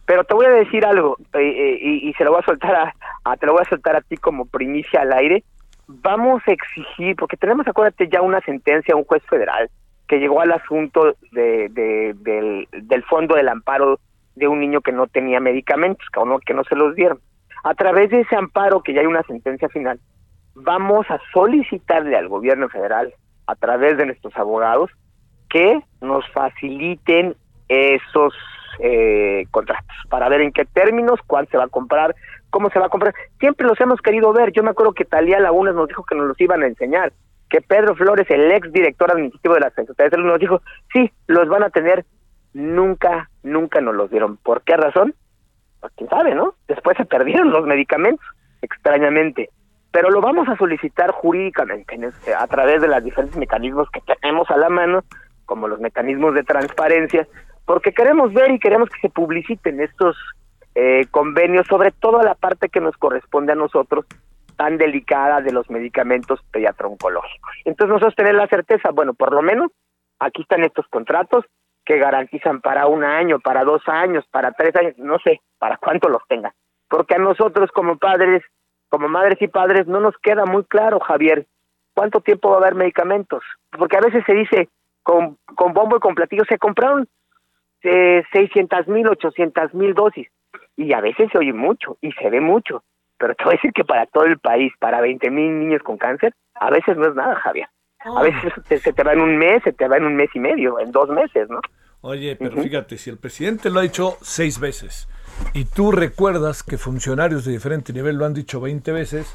Pero te voy a decir algo, eh, eh, y, se lo voy a soltar a, te lo voy a soltar a ti como primicia al aire. Vamos a exigir, porque tenemos, acuérdate, ya una sentencia un juez federal que llegó al asunto de, del, del fondo del amparo de un niño que no tenía medicamentos, que no, que no se los dieron. A través de ese amparo, que ya hay una sentencia final, vamos a solicitarle al gobierno federal, a través de nuestros abogados, que nos faciliten esos eh, contratos para ver en qué términos, cuál se va a comprar, cómo se va a comprar. Siempre los hemos querido ver. Yo me acuerdo que Talía Lagunas nos dijo que nos los iban a enseñar, que Pedro Flores, el ex director administrativo de la Secretaría de Salud, nos dijo, sí, los van a tener nunca, nunca nos los dieron. ¿Por qué razón? Pues quién sabe, ¿no? Después se perdieron los medicamentos, extrañamente. Pero lo vamos a solicitar jurídicamente a través de los diferentes mecanismos que tenemos a la mano, como los mecanismos de transparencia, porque queremos ver y queremos que se publiciten estos eh, convenios, sobre todo la parte que nos corresponde a nosotros, tan delicada de los medicamentos pediatro-oncológicos. Entonces nosotros tener la certeza, bueno, por lo menos aquí están estos contratos, que garantizan para un año, para dos años, para tres años, no sé, para cuánto los tengan. Porque a nosotros como padres, como madres y padres, no nos queda muy claro, Javier, cuánto tiempo va a haber medicamentos. Porque a veces se dice, con, con bombo y con platillo, se compraron eh, 600 mil, 800 mil dosis. Y a veces se oye mucho y se ve mucho. Pero te voy a decir que para todo el país, para 20 mil niños con cáncer, a veces no es nada, Javier. A veces se, te va en un mes, se te va en un mes y medio, en dos meses, ¿no? Oye, pero fíjate, si el presidente lo ha dicho seis veces y tú recuerdas que funcionarios de diferente nivel lo han dicho 20 veces,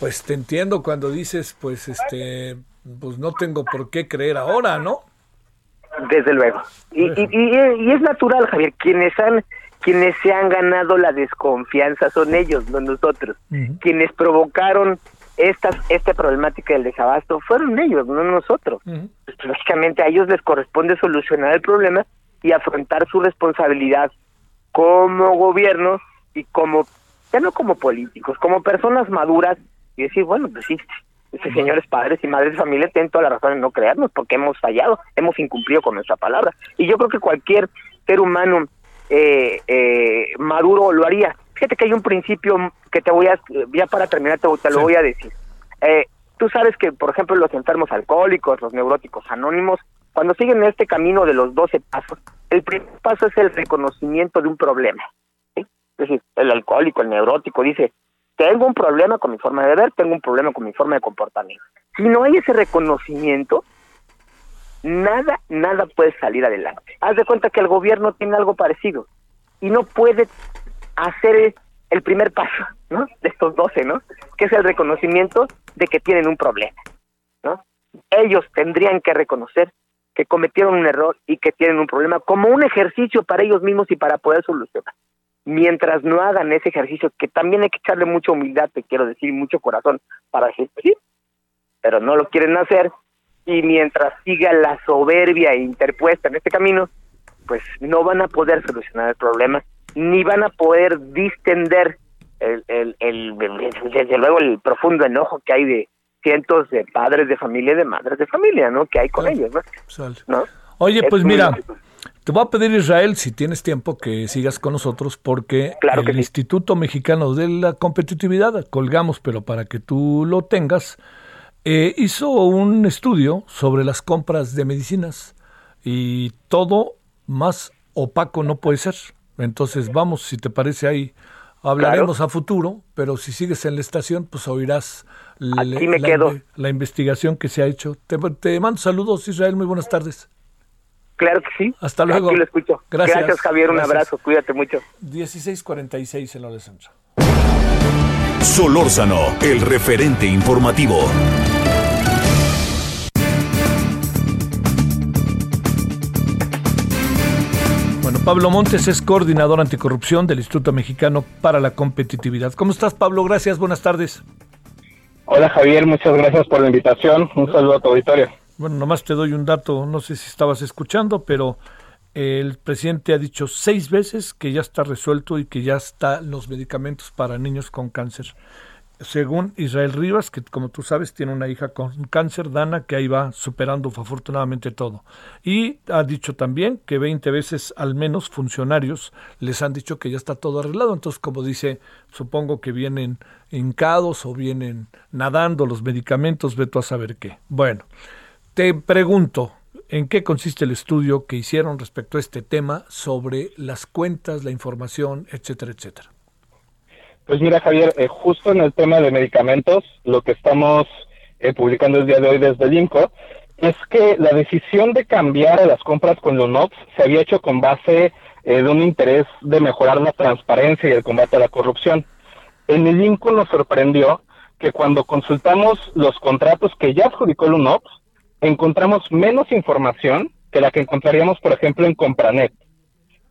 pues te entiendo cuando dices, pues este, pues no tengo por qué creer ahora, ¿no? Desde luego. Y, y, es natural, Javier, quienes han quienes se han ganado la desconfianza son ellos, no nosotros. Quienes provocaron esta, esta problemática del desabasto fueron ellos, no nosotros. Pues, lógicamente a ellos les corresponde solucionar el problema y afrontar su responsabilidad como gobierno y como, ya no como políticos, como personas maduras y decir, bueno, pues sí, Ese señores padres y madres de familia tienen toda la razón en no creernos porque hemos fallado, hemos incumplido con nuestra palabra. Y yo creo que cualquier ser humano eh, eh, maduro lo haría. Fíjate que hay un principio que te voy a, ya para terminar te, lo voy a decir. Eh, tú sabes que, por ejemplo, los enfermos alcohólicos, los neuróticos anónimos, cuando siguen este camino de los 12 pasos, el primer paso es el reconocimiento de un problema. Es decir, el alcohólico, el neurótico dice, tengo un problema con mi forma de ver, tengo un problema con mi forma de comportamiento. Si no hay ese reconocimiento, nada, nada puede salir adelante. Haz de cuenta que el gobierno tiene algo parecido y no puede hacer el primer paso, ¿no? De estos 12, ¿no? Que es el reconocimiento de que tienen un problema, ¿no? Ellos tendrían que reconocer que cometieron un error y que tienen un problema como un ejercicio para ellos mismos y para poder solucionar. Mientras no hagan ese ejercicio, que también hay que echarle mucha humildad, te quiero decir, mucho corazón para decir, pero no lo quieren hacer, y mientras siga la soberbia interpuesta en este camino, pues no van a poder solucionar el problema, ni van a poder distender el, el, el, desde luego el profundo enojo que hay de cientos de padres de familia y de madres de familia, ¿no? Que hay con ellos, ¿no? Oye, pues mira, te voy a pedir Israel, si tienes tiempo, que sigas con nosotros porque el Instituto Mexicano de la Competitividad, colgamos, pero para que tú lo tengas, eh, hizo un estudio sobre las compras de medicinas y todo más opaco no puede ser. Entonces vamos, si te parece ahí, hablaremos a futuro, pero si sigues en la estación, pues oirás la, la, investigación que se ha hecho. Te, mando saludos, Israel, muy buenas tardes. Claro que sí. Hasta luego. Aquí lo escucho. Gracias. Javier. Un abrazo. Cuídate mucho. 1646 en la de centro. Solórzano, el referente informativo. Bueno, Pablo Montes es coordinador anticorrupción del Instituto Mexicano para la Competitividad. ¿Cómo estás, Pablo? Gracias, buenas tardes. Hola, Javier, muchas gracias por la invitación. Un saludo a tu auditorio. Bueno, nomás te doy un dato, no sé si estabas escuchando, pero el presidente ha dicho seis veces que ya está resuelto y que ya están los medicamentos para niños con cáncer. Según Israel Rivas, que como tú sabes tiene una hija con cáncer, Dana, que ahí va superando afortunadamente todo. Y ha dicho también que 20 veces al menos funcionarios les han dicho que ya está todo arreglado. Entonces, como dice, supongo que vienen hincados o vienen nadando los medicamentos, ve tú a saber qué. Bueno, te pregunto, ¿En qué consiste el estudio que hicieron respecto a este tema sobre las cuentas, la información, etcétera, etcétera? Pues mira, Javier, eh, justo en el tema de medicamentos, lo que estamos eh, publicando el día de hoy desde el INCO es que la decisión de cambiar a las compras con Lunox se había hecho con base eh, de un interés de mejorar la transparencia y el combate a la corrupción. En el INCO nos sorprendió que cuando consultamos los contratos que ya adjudicó Lunox, encontramos menos información que la que encontraríamos, por ejemplo, en Compranet.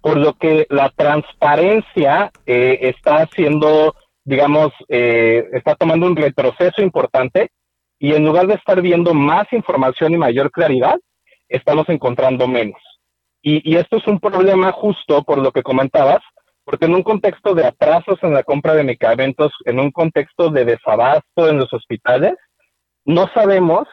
Por lo que la transparencia eh, está haciendo, digamos, eh, está tomando un retroceso importante y en lugar de estar viendo más información y mayor claridad, estamos encontrando menos. Y, y esto es un problema justo por lo que comentabas, porque en un contexto de atrasos en la compra de medicamentos, en un contexto de desabasto en los hospitales, no sabemos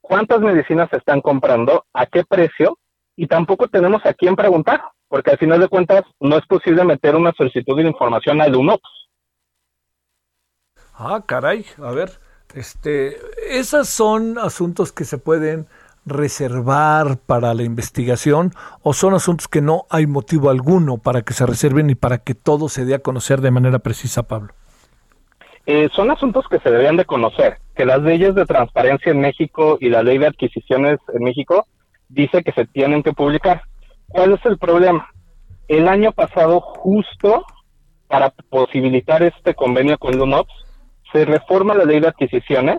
cuántas medicinas se están comprando, a qué precio, y tampoco tenemos a quién preguntar, porque al final de cuentas no es posible meter una solicitud de información al UNOPS. Ah, caray, a ver, este, esos son asuntos que se pueden reservar para la investigación o son asuntos que no hay motivo alguno para que se reserven y para que todo se dé a conocer de manera precisa, Pablo. Eh, son asuntos que se deberían de conocer, que las leyes de transparencia en México y la ley de adquisiciones en México dice que se tienen que publicar. ¿Cuál es el problema? El año pasado, justo para posibilitar este convenio con Lunops, se reforma la ley de adquisiciones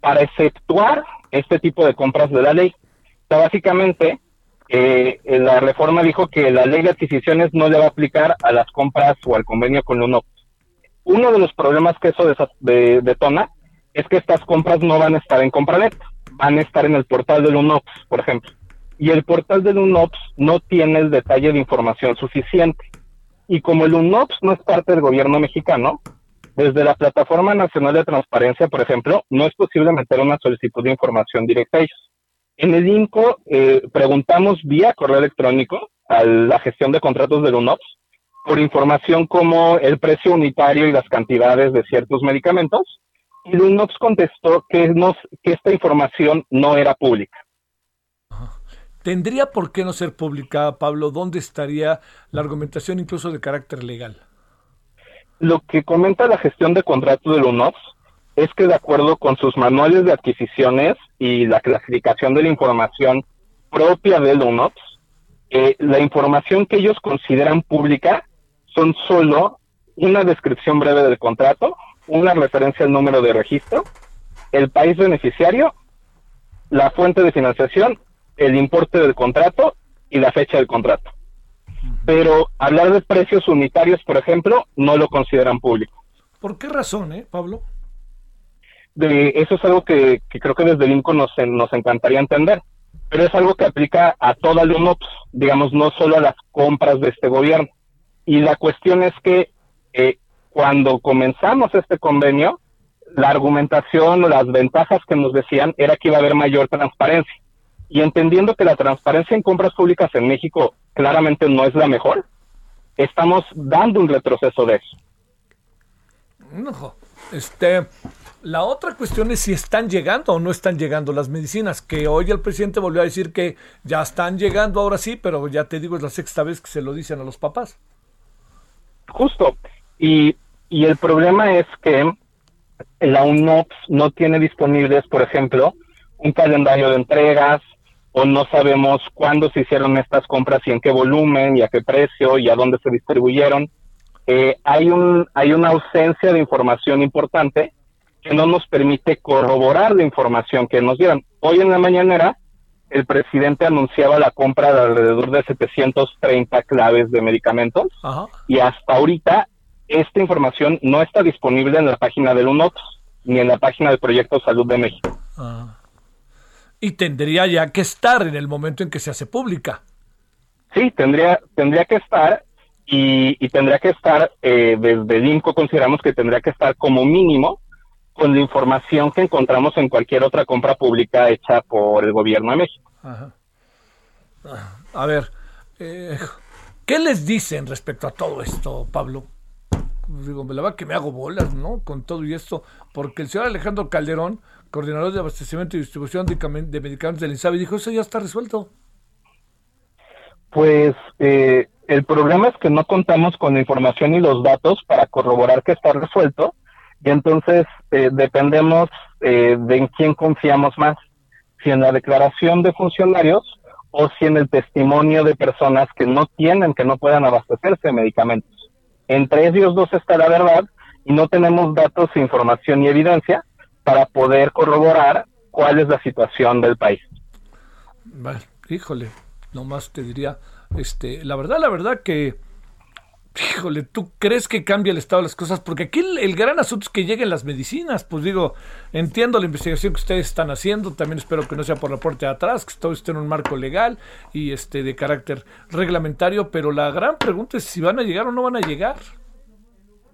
para efectuar este tipo de compras de la ley. O sea, básicamente, eh, la reforma dijo que la ley de adquisiciones no le va a aplicar a las compras o al convenio con Lunops uno de los problemas que eso detona es que estas compras no van a estar en Compranet, van a estar en el portal del UNOPS, por ejemplo. Y el portal del UNOPS no tiene el detalle de información suficiente. Y como el UNOPS no es parte del gobierno mexicano, Desde la Plataforma Nacional de Transparencia, por ejemplo, no es posible meter una solicitud de información directa a ellos. En el INCO eh, preguntamos vía correo electrónico a la gestión de contratos del UNOPS por información como el precio unitario y las cantidades de ciertos medicamentos, y el UNOPS contestó que, que esta información no era pública. ¿Tendría por qué no ser pública, Pablo? ¿Dónde estaría la argumentación incluso de carácter legal? Lo que comenta la gestión de contratos del UNOPS es que de acuerdo con sus manuales de adquisiciones y la clasificación de la información propia del UNOPS, eh, la información que ellos consideran pública son solo una descripción breve del contrato, una referencia al número de registro, el país beneficiario, la fuente de financiación, el importe del contrato y la fecha del contrato. Pero hablar de precios unitarios, por ejemplo, no lo consideran público. ¿Por qué razón, eh, Pablo? De, eso es algo que, creo que desde el INCO nos, nos encantaría entender, pero es algo que aplica a toda la UNOPS, digamos, no solo a las compras de este gobierno. Y la cuestión es que eh, cuando comenzamos este convenio, la argumentación o las ventajas que nos decían era que iba a haber mayor transparencia. Y entendiendo que la transparencia en compras públicas en México claramente no es la mejor, estamos dando un retroceso de eso. No, este, la otra cuestión es si están llegando o no están llegando las medicinas, que hoy el presidente volvió a decir que ya están llegando ahora sí, pero ya te digo, es la sexta vez que se lo dicen a los papás. Justo. Y, y el problema es que la UNOPS no tiene disponibles, por ejemplo, un calendario de entregas, o no sabemos cuándo se hicieron estas compras y en qué volumen y a qué precio y a dónde se distribuyeron. Eh, hay, un, hay una ausencia de información importante que no nos permite corroborar la información que nos dieron. Hoy en la mañanera, el presidente anunciaba la compra de alrededor de 730 claves de medicamentos y hasta ahorita esta información no está disponible en la página del UNOPS ni en la página del Proyecto Salud de México. Y tendría ya que estar en el momento en que se hace pública. Sí, tendría, tendría que estar y, tendría que estar, eh, desde el INCO consideramos que tendría que estar como mínimo con la información que encontramos en cualquier otra compra pública hecha por el gobierno de México. A ver, eh, ¿qué les dicen respecto a todo esto, Pablo? Digo, la verdad que me hago bolas, ¿no? Con todo y esto, porque el señor Alejandro Calderón, coordinador de abastecimiento y distribución de, medicamentos del INSABI, dijo, eso ya está resuelto. Pues eh, el problema es que no contamos con la información y los datos para corroborar que está resuelto y entonces eh, dependemos eh, de en quién confiamos más, si en la declaración de funcionarios o si en el testimonio de personas que no tienen, que no puedan abastecerse de medicamentos. Entre ellos dos está la verdad y no tenemos datos, información y evidencia para poder corroborar cuál es la situación del país. Vale, híjole, nomás te diría, este, la verdad, la verdad que Híjole, ¿tú crees que cambia el estado de las cosas? Porque aquí el, gran asunto es que lleguen las medicinas. Pues digo, entiendo la investigación que ustedes están haciendo, también espero que no sea por la puerta de atrás, que todo esté en un marco legal y este de carácter reglamentario, pero la gran pregunta es si van a llegar o no van a llegar.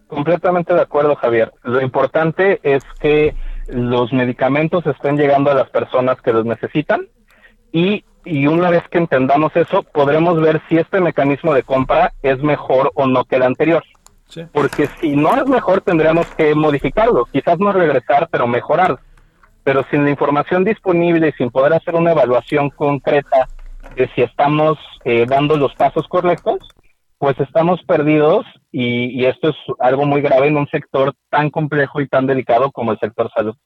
Completamente de acuerdo, Javier. Lo importante es que los medicamentos estén llegando a las personas que los necesitan y y una vez que entendamos eso, podremos ver si este mecanismo de compra es mejor o no que el anterior. Porque si no es mejor, tendríamos que modificarlo, quizás no regresar, pero mejorar. Pero sin la información disponible y sin poder hacer una evaluación concreta de si estamos eh, dando los pasos correctos, pues estamos perdidos y, y esto es algo muy grave en un sector tan complejo y tan delicado como el sector salud.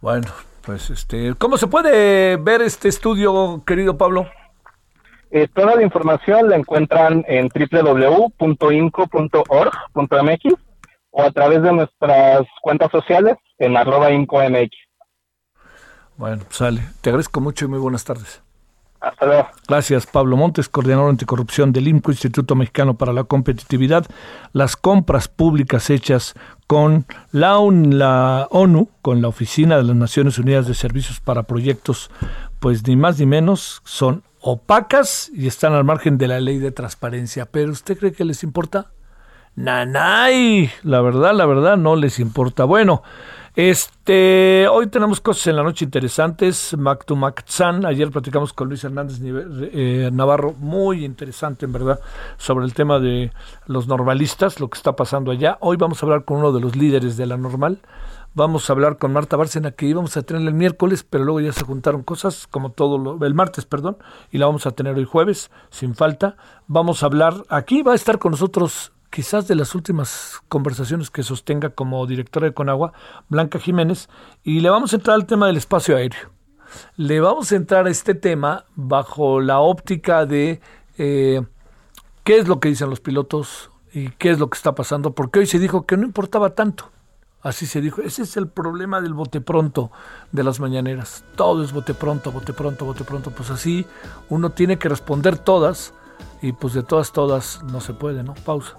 Bueno, pues este, ¿cómo se puede ver este estudio, querido Pablo? Eh, toda la información la encuentran en www.inco.org.mx o a través de nuestras cuentas sociales en arroba IncoMX. Bueno, sale. Te agradezco mucho y muy buenas tardes. Hasta luego. Gracias, Pablo Montes, coordinador anticorrupción del INCO, Instituto Mexicano para la Competitividad. Las compras públicas hechas con la, la ONU, con la Oficina de las Naciones Unidas de Servicios para Proyectos, pues ni más ni menos son opacas y están al margen de la ley de transparencia. Pero ¿usted cree que les importa? nanay. La verdad, la verdad, no les importa. Bueno, este, hoy tenemos cosas en la noche interesantes. Mac to Mac Ayer platicamos con Luis Hernández eh, Navarro, muy interesante en verdad, sobre el tema de los normalistas, lo que está pasando allá. Hoy vamos a hablar con uno de los líderes de la normal. Vamos a hablar con Marta Bárcena, que íbamos a tener el miércoles, pero luego ya se juntaron cosas, como todo lo, el martes, perdón, y la vamos a tener hoy jueves, sin falta. Vamos a hablar, aquí va a estar con nosotros quizás de las últimas conversaciones que sostenga como directora de Conagua, Blanca Jiménez, y le vamos a entrar al tema del espacio aéreo. Le vamos a entrar a este tema bajo la óptica de eh, qué es lo que dicen los pilotos y qué es lo que está pasando, porque hoy se dijo que no importaba tanto. Así se dijo. Ese es el problema del bote pronto de las mañaneras. Todo es bote pronto, bote pronto, bote pronto. Pues así uno tiene que responder todas y pues de todas, todas no se puede, ¿no? Pausa.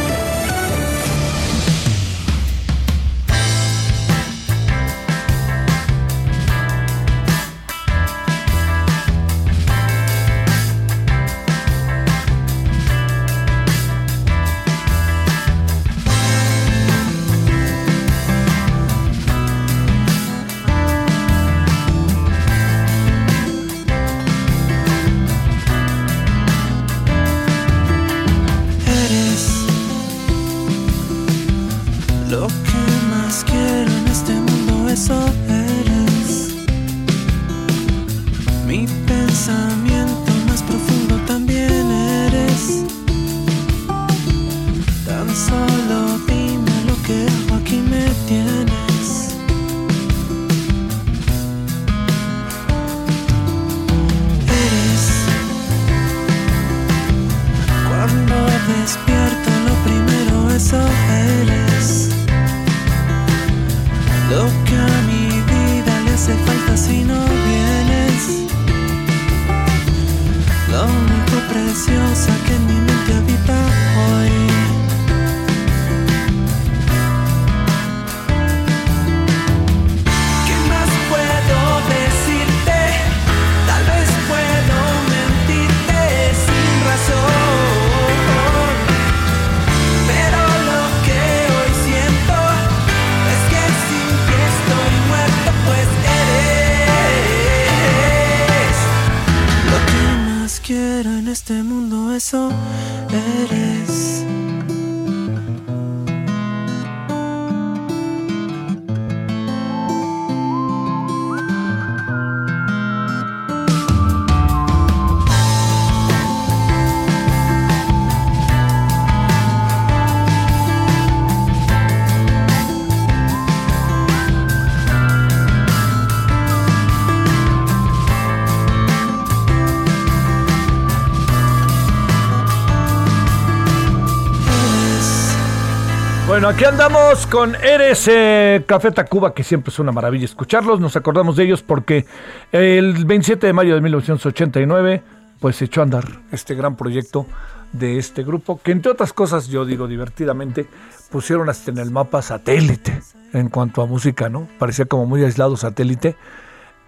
Bueno, aquí andamos con Eres eh, Café Tacuba, que siempre es una maravilla escucharlos. Nos acordamos de ellos porque el 27 de mayo de 1989, pues se echó a andar este gran proyecto de este grupo, que entre otras cosas, yo digo divertidamente, pusieron hasta en el mapa satélite en cuanto a música, ¿no? Parecía como muy aislado satélite.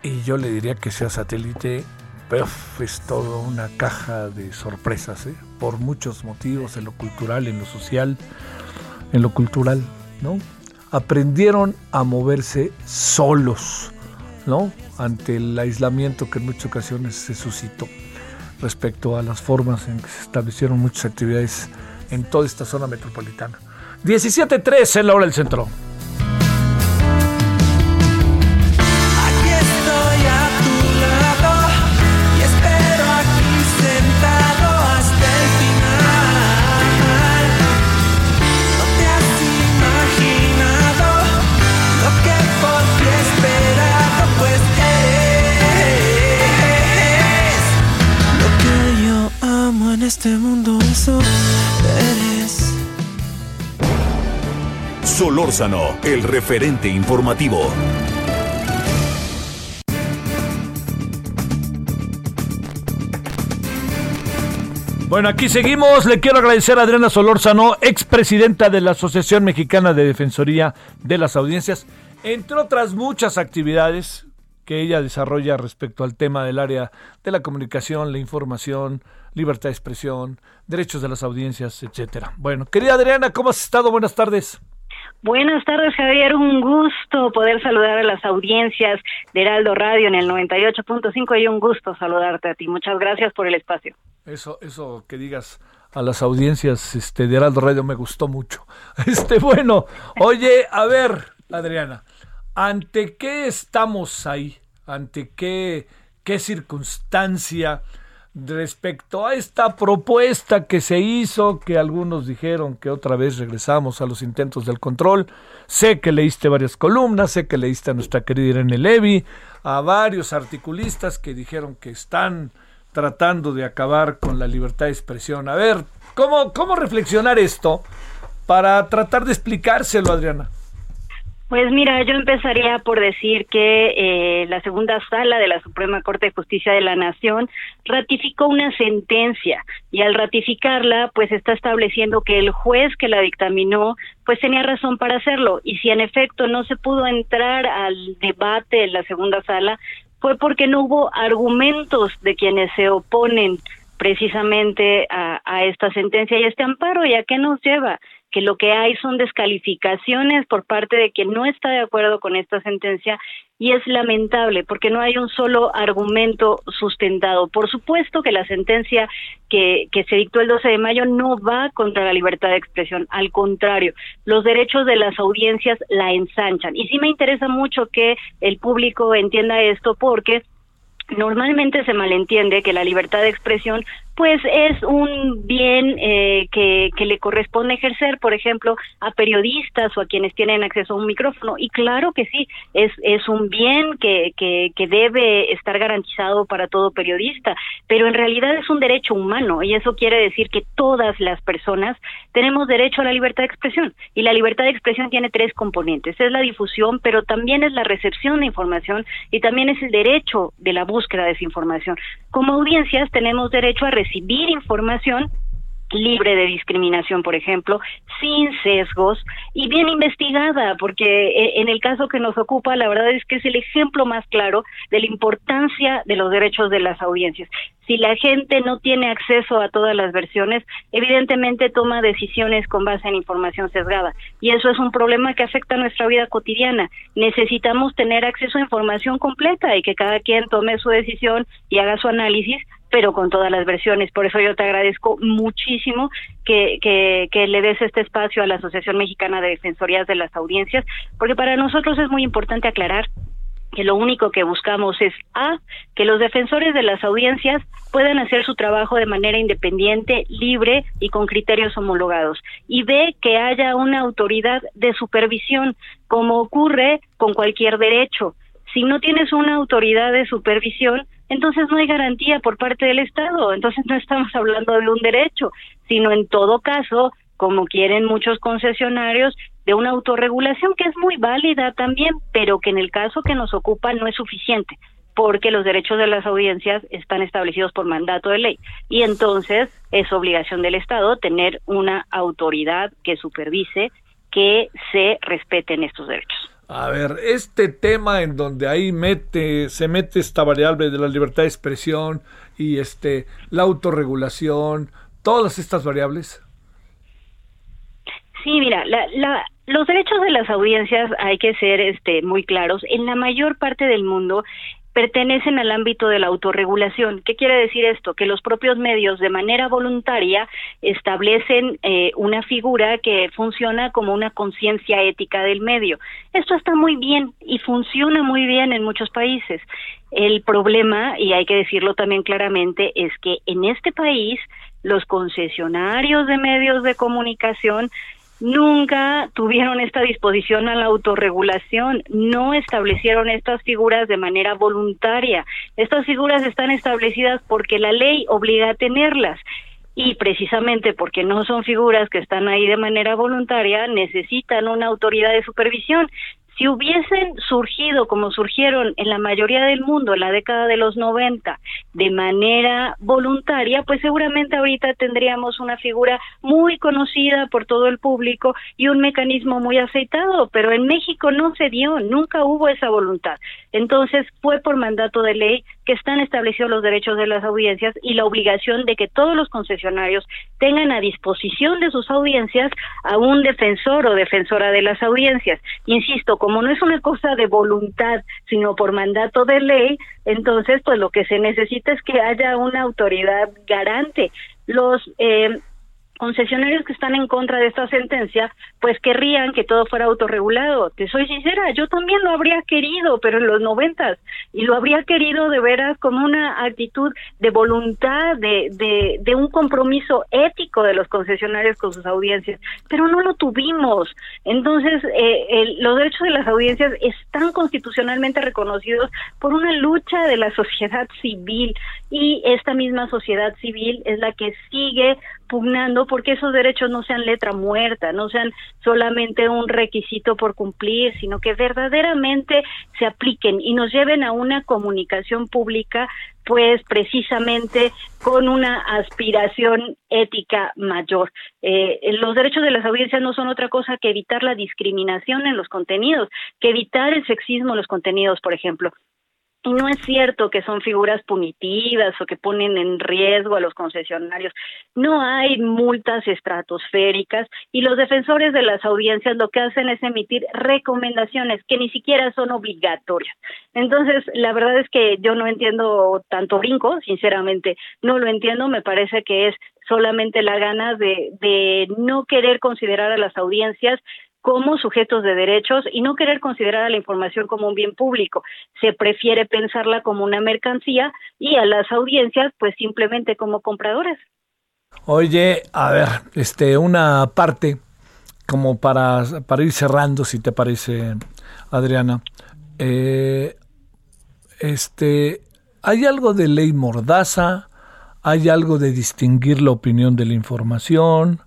Y yo le diría que sea satélite, pero es todo una caja de sorpresas, ¿eh? por muchos motivos, en lo cultural, en lo social en lo cultural, ¿no? Aprendieron a moverse solos, ¿no? Ante el aislamiento que en muchas ocasiones se suscitó respecto a las formas en que se establecieron muchas actividades en toda esta zona metropolitana. 17.3 en la hora del centro. Solórzano, el referente informativo. Bueno, aquí seguimos. Le quiero agradecer a Adriana Solórzano, expresidenta de la Asociación Mexicana de Defensoría de las Audiencias, entre otras muchas actividades que ella desarrolla respecto al tema del área de la comunicación, la información, libertad de expresión, derechos de las audiencias, etcétera. Bueno, querida Adriana, ¿cómo has estado? Buenas tardes. Buenas tardes, Javier. Un gusto poder saludar a las audiencias de Heraldo Radio en el 98.5 y un gusto saludarte a ti. Muchas gracias por el espacio. Eso, eso que digas a las audiencias este, de Heraldo Radio me gustó mucho. [laughs] Este, bueno, oye, a ver, Adriana, ¿ante qué estamos ahí? ¿Ante qué, qué circunstancia? Respecto a esta propuesta que se hizo, que algunos dijeron que otra vez regresamos a los intentos del control. Sé que leíste varias columnas, sé que leíste a nuestra querida Irene Levy, a varios articulistas que dijeron que están tratando de acabar con la libertad de expresión. A ver, ¿cómo, cómo reflexionar esto para tratar de explicárselo, Adriana? Pues mira, yo empezaría por decir que eh, la segunda sala de la Suprema Corte de Justicia de la Nación ratificó una sentencia y al ratificarla, pues está estableciendo que el juez que la dictaminó, pues tenía razón para hacerlo y si en efecto no se pudo entrar al debate en la segunda sala, fue porque no hubo argumentos de quienes se oponen precisamente a, a esta sentencia y este amparo. ¿Y a qué nos lleva? Que lo que hay son descalificaciones por parte de quien no está de acuerdo con esta sentencia y es lamentable porque no hay un solo argumento sustentado. Por supuesto que la sentencia que, que se dictó el 12 de mayo no va contra la libertad de expresión, al contrario, los derechos de las audiencias la ensanchan. Y sí me interesa mucho que el público entienda esto porque normalmente se malentiende que la libertad de expresión pues es un bien eh, que, que le corresponde ejercer, por ejemplo, a periodistas o a quienes tienen acceso a un micrófono. Y claro que sí, es, es un bien que, que, que debe estar garantizado para todo periodista, pero en realidad es un derecho humano y eso quiere decir que todas las personas tenemos derecho a la libertad de expresión. Y la libertad de expresión tiene tres componentes. Es la difusión, pero también es la recepción de información y también es el derecho de la búsqueda de esa información. Como audiencias tenemos derecho a recibir información libre de discriminación, por ejemplo, sin sesgos y bien investigada, porque eh, en el caso que nos ocupa, la verdad es que es el ejemplo más claro de la importancia de los derechos de las audiencias. Si la gente no tiene acceso a todas las versiones, evidentemente toma decisiones con base en información sesgada. Y eso es un problema que afecta a nuestra vida cotidiana. Necesitamos tener acceso a información completa y que cada quien tome su decisión y haga su análisis pero con todas las versiones. Por eso yo te agradezco muchísimo que, que, que, le des este espacio a la Asociación Mexicana de Defensorías de las Audiencias, porque para nosotros es muy importante aclarar que lo único que buscamos es A, que los defensores de las audiencias puedan hacer su trabajo de manera independiente, libre y con criterios homologados. Y B, que haya una autoridad de supervisión, como ocurre con cualquier derecho. Si no tienes una autoridad de supervisión, entonces no hay garantía por parte del Estado. Entonces no estamos [laughs] hablando de un derecho, sino en todo caso como quieren muchos concesionarios, de una autorregulación que es muy válida también, pero que en el caso que nos ocupa no es suficiente, porque los derechos de las audiencias están establecidos por mandato de ley y entonces es obligación del Estado tener una autoridad que supervise que se respeten estos derechos. A ver, este tema en donde ahí mete, se mete esta variable de la libertad de expresión y este la autorregulación, todas estas variables. Sí, mira, la, la, los derechos de las audiencias hay que ser este, muy claros. En la mayor parte del mundo pertenecen al ámbito de la autorregulación. ¿Qué quiere decir esto? Que los propios medios de manera voluntaria establecen eh, una figura que funciona como una conciencia ética del medio. Esto está muy bien y funciona muy bien en muchos países. El problema, y hay que decirlo también claramente, es que en este país los concesionarios de medios de comunicación nunca tuvieron esta disposición a la autorregulación, no establecieron estas figuras de manera voluntaria. Estas figuras están establecidas porque la ley obliga a tenerlas y precisamente porque no son figuras que están ahí de manera voluntaria, necesitan una autoridad de supervisión. Si hubiesen surgido como surgieron en la mayoría del mundo en la década de los 90 de manera voluntaria, pues seguramente ahorita tendríamos una figura muy conocida por todo el público y un mecanismo muy aceitado, pero en México no se dio, nunca hubo esa voluntad. Entonces fue por mandato de ley que están establecidos los derechos de las audiencias y la obligación de que todos los concesionarios tengan a disposición de sus audiencias a un defensor o defensora de las audiencias. Insisto, como no es una cosa de voluntad, sino por mandato de ley, entonces pues lo que se necesita es que haya una autoridad garante. Los eh, concesionarios que están en contra de esta sentencia, pues querrían que todo fuera autorregulado. Te soy sincera, yo también lo habría querido, pero en los noventas, y lo habría querido de veras como una actitud de voluntad, de, de, de un compromiso ético de los concesionarios con sus audiencias, pero no lo tuvimos. Entonces, eh, los derechos de las audiencias están constitucionalmente reconocidos por una lucha de la sociedad civil, y esta misma sociedad civil es la que sigue pugnando porque esos derechos no sean letra muerta, no sean solamente un requisito por cumplir, sino que verdaderamente se apliquen y nos lleven a una comunicación pública pues precisamente con una aspiración ética mayor. Eh, los derechos de las audiencias no son otra cosa que evitar la discriminación en los contenidos, que evitar el sexismo en los contenidos, por ejemplo. Y no es cierto que son figuras punitivas o que ponen en riesgo a los concesionarios. No hay multas estratosféricas y los defensores de las audiencias lo que hacen es emitir recomendaciones que ni siquiera son obligatorias. Entonces, la verdad es que yo no entiendo tanto brinco, sinceramente, no lo entiendo. Me parece que es solamente la gana de, de no querer considerar a las audiencias como sujetos de derechos y no querer considerar a la información como un bien público. Se prefiere pensarla como una mercancía y a las audiencias pues simplemente como compradores. Oye, a ver, este una parte como para, para ir cerrando, si te parece, Adriana. Eh, este, ¿hay algo de ley mordaza? ¿Hay algo de distinguir la opinión de la información?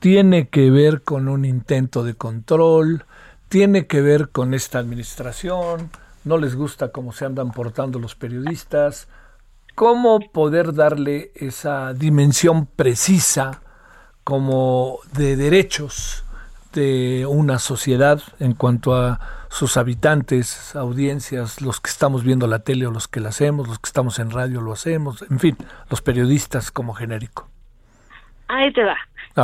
Tiene que ver con un intento de control, tiene que ver con esta administración, no les gusta cómo se andan portando los periodistas, cómo poder darle esa dimensión precisa como de derechos de una sociedad en cuanto a sus habitantes, audiencias, los que estamos viendo la tele o los que la hacemos, los que estamos en radio lo hacemos, en fin, los periodistas como genérico. Ahí te va.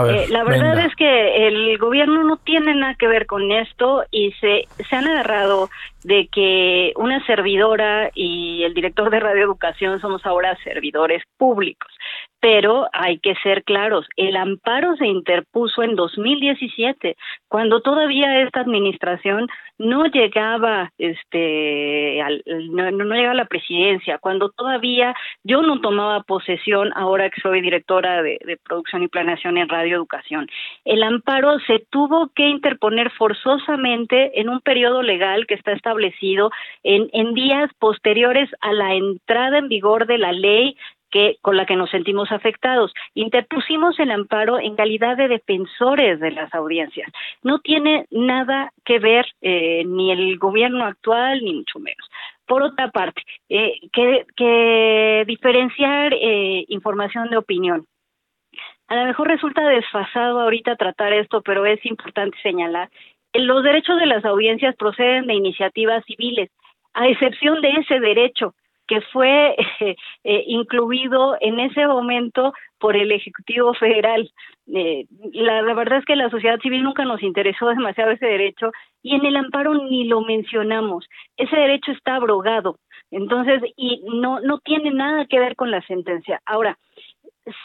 Eh, la verdad es que el gobierno no tiene nada que ver con esto y se, se han agarrado de que una servidora y el director de radioeducación somos ahora servidores públicos. Pero hay que ser claros, el amparo se interpuso en 2017, cuando todavía esta administración no llegaba este no, llegaba a la presidencia, cuando todavía yo no tomaba posesión ahora que soy directora de, producción y planeación en radioeducación. El amparo se tuvo que interponer forzosamente en un periodo legal que está establecido establecido en, días posteriores a la entrada en vigor de la ley que con la que nos sentimos afectados. Interpusimos el amparo en calidad de defensores de las audiencias. No tiene nada que ver eh, ni el gobierno actual ni mucho menos. Por otra parte, eh, que, diferenciar eh, información de opinión. A lo mejor resulta desfasado ahorita tratar esto, pero es importante señalar los derechos de las audiencias proceden de iniciativas civiles, a excepción de ese derecho que fue eh, incluido en ese momento por el Ejecutivo Federal. Eh, la, la, verdad es que la sociedad civil nunca nos interesó demasiado ese derecho y en el amparo ni lo mencionamos. Ese derecho está abrogado. Entonces, y no, no tiene nada que ver con la sentencia. Ahora,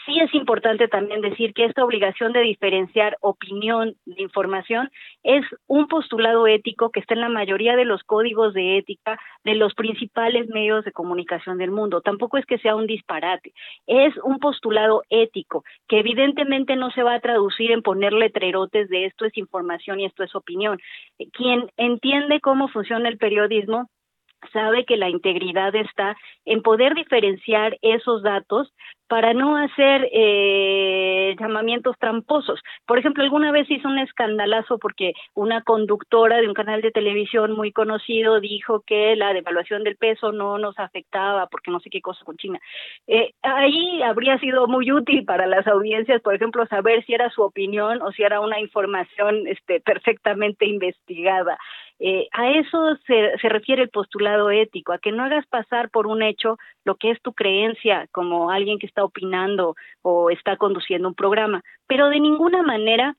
sí es importante también decir que esta obligación de diferenciar opinión de información es un postulado ético que está en la mayoría de los códigos de ética de los principales medios de comunicación del mundo. Tampoco es que sea un disparate, es un postulado ético que evidentemente no se va a traducir en poner letrerotes de esto es información y esto es opinión. Quien entiende cómo funciona el periodismo sabe que la integridad está en poder diferenciar esos datos para no hacer eh, llamamientos tramposos. Por ejemplo, alguna vez hizo un escandalazo porque una conductora de un canal de televisión muy conocido dijo que la devaluación del peso no nos afectaba porque no sé qué cosa con China. Eh, ahí habría sido muy útil para las audiencias, por ejemplo, saber si era su opinión o si era una información este, perfectamente investigada. Eh, a eso se, se refiere el postulado ético, a que no hagas pasar por un hecho lo que es tu creencia como alguien que está opinando o está conduciendo un programa, pero de ninguna manera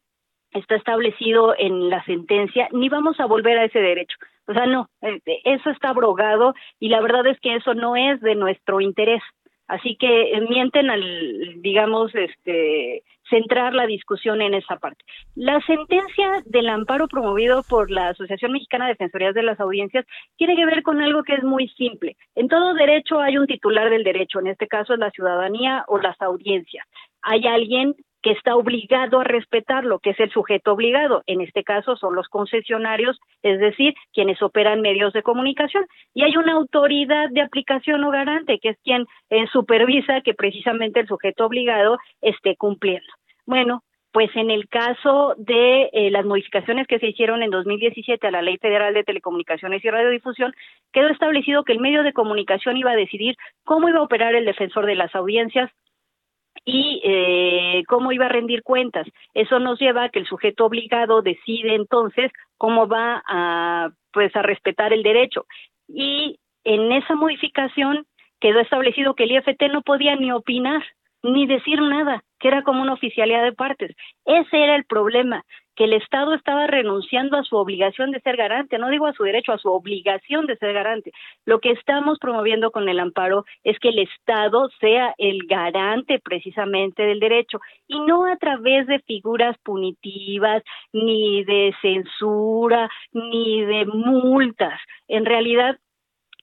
está establecido en la sentencia, ni vamos a volver a ese derecho. O sea, no, eh, eso está abrogado y la verdad es que eso no es de nuestro interés. Así que mienten al, digamos, este, centrar la discusión en esa parte. La sentencia del amparo promovido por la Asociación Mexicana de Defensorías de las Audiencias tiene que ver con algo que es muy simple. En todo derecho hay un titular del derecho, en este caso es la ciudadanía o las audiencias. Hay alguien que está obligado a respetarlo, que es el sujeto obligado. En este caso son los concesionarios, es decir, quienes operan medios de comunicación. Y hay una autoridad de aplicación o garante, que es quien eh, supervisa que precisamente el sujeto obligado esté cumpliendo. Bueno, pues en el caso de eh, las modificaciones que se hicieron en 2017 a la Ley Federal de Telecomunicaciones y Radiodifusión, quedó establecido que el medio de comunicación iba a decidir cómo iba a operar el defensor de las audiencias, y eh, cómo iba a rendir cuentas. Eso nos lleva a que el sujeto obligado decide entonces cómo va a pues a respetar el derecho. Y en esa modificación quedó establecido que el IFT no podía ni opinar ni decir nada, que era como una oficialidad de partes. Ese era el problema que el Estado estaba renunciando a su obligación de ser garante, no digo a su derecho, a su obligación de ser garante. Lo que estamos promoviendo con el amparo es que el Estado sea el garante precisamente del derecho y no a través de figuras punitivas, ni de censura, ni de multas. En realidad,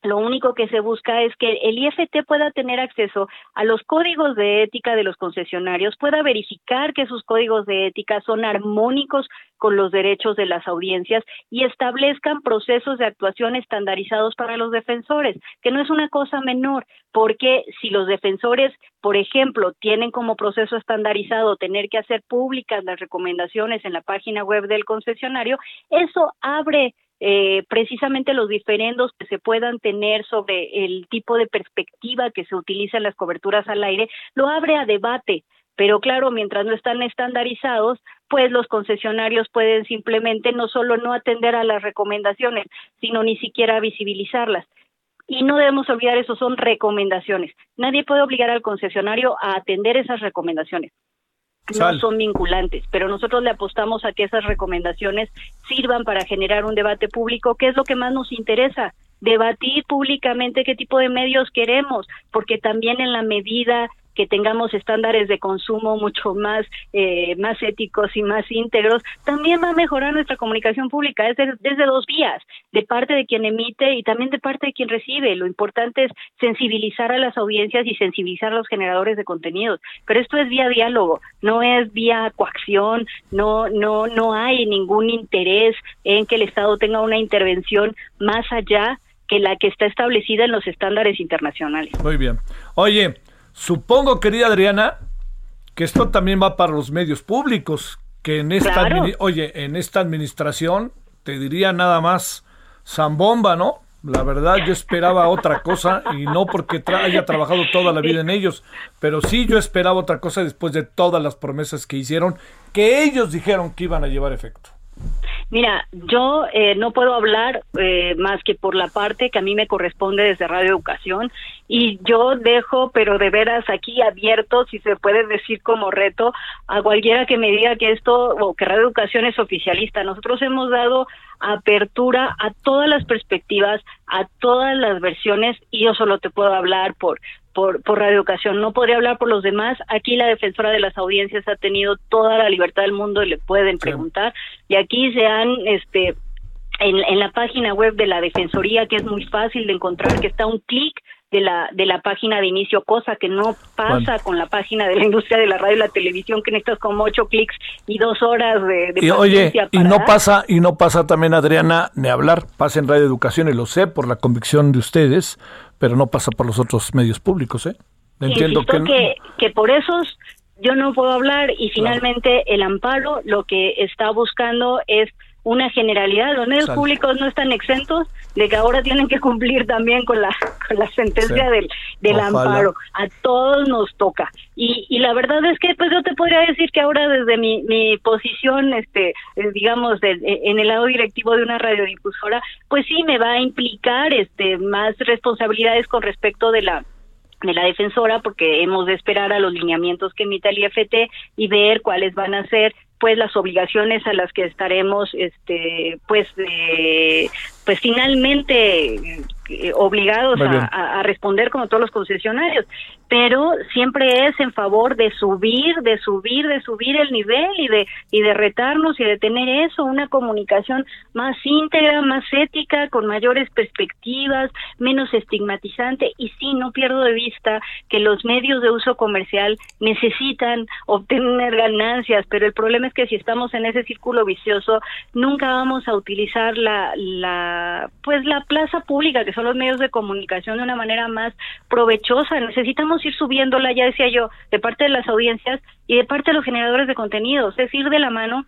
lo único que se busca es que el IFT pueda tener acceso a los códigos de ética de los concesionarios, pueda verificar que sus códigos de ética son armónicos con los derechos de las audiencias y establezcan procesos de actuación estandarizados para los defensores, que no es una cosa menor, porque si los defensores, por ejemplo, tienen como proceso estandarizado tener que hacer públicas las recomendaciones en la página web del concesionario, eso abre eh, precisamente los diferendos que se puedan tener sobre el tipo de perspectiva que se utiliza en las coberturas al aire, lo abre a debate. Pero claro, mientras no están estandarizados, pues los concesionarios pueden simplemente no solo no atender a las recomendaciones, sino ni siquiera visibilizarlas. Y no debemos olvidar eso, son recomendaciones. Nadie puede obligar al concesionario a atender esas recomendaciones no son vinculantes, pero nosotros le apostamos a que esas recomendaciones sirvan para generar un debate público, que es lo que más nos interesa, debatir públicamente qué tipo de medios queremos, porque también en la medida que tengamos estándares de consumo mucho más, eh, más éticos y más íntegros, también va a mejorar nuestra comunicación pública desde, desde dos vías, de parte de quien emite y también de parte de quien recibe. Lo importante es sensibilizar a las audiencias y sensibilizar a los generadores de contenidos. Pero esto es vía diálogo, no es vía coacción, no, no, no hay ningún interés en que el Estado tenga una intervención más allá que la que está establecida en los estándares internacionales. Muy bien. Oye, Supongo, querida Adriana, que esto también va para los medios públicos, que en esta, oye, en esta administración, te diría nada más, zambomba, ¿no? La verdad yo esperaba otra cosa y no porque haya trabajado toda la vida en ellos, pero sí yo esperaba otra cosa después de todas las promesas que hicieron, que ellos dijeron que iban a llevar efecto. Mira, yo eh, no puedo hablar eh, más que por la parte que a mí me corresponde desde Radio Educación y yo dejo, pero de veras aquí abierto, si se puede decir como reto, a cualquiera que me diga que esto o que Radio Educación es oficialista. Nosotros hemos dado apertura a todas las perspectivas, a todas las versiones y yo solo te puedo hablar por por, por Radio Educación. No podría hablar por los demás. Aquí la defensora de las audiencias ha tenido toda la libertad del mundo y le pueden preguntar. Y aquí se han, este, en, en la página web de la Defensoría, que es muy fácil de encontrar, que está un clic de la de la página de inicio, cosa que no pasa con la página de la industria de la radio y la televisión, que necesitas como ocho clics y dos horas de, de y, Oye, y no pasa y no pasa también Adriana ni hablar, pasa en Radio Educación y lo sé por la convicción de ustedes, pero no pasa por los otros medios públicos, ¿eh? Entiendo que... que... que por esos yo no puedo hablar y finalmente el amparo lo que está buscando es una generalidad. Los medios públicos no están exentos de que ahora tienen que cumplir también con la, con la sentencia del, del amparo. A todos nos toca. Y, y la verdad es que pues yo te podría decir que ahora desde mi, mi posición, este eh, digamos, de, en el lado directivo de una radiodifusora, pues sí me va a implicar este más responsabilidades con respecto de la de la defensora porque hemos de esperar a los lineamientos que emita el IFT y ver cuáles van a ser pues las obligaciones a las que estaremos este pues eh, pues finalmente eh, obligados a, responder como todos los concesionarios. Pero siempre es en favor de subir de subir de subir el nivel y de y de retarnos y de tener eso una comunicación más íntegra más ética con mayores perspectivas menos estigmatizante. Y sí no pierdo de vista que los medios de uso comercial necesitan obtener ganancias pero el problema es que si estamos en ese círculo vicioso, nunca vamos a utilizar la, la, pues la plaza pública, que son los medios de comunicación, de una manera más provechosa. Necesitamos ir subiéndola, ya decía yo, de parte de las audiencias y de parte de los generadores de contenidos, es ir de la mano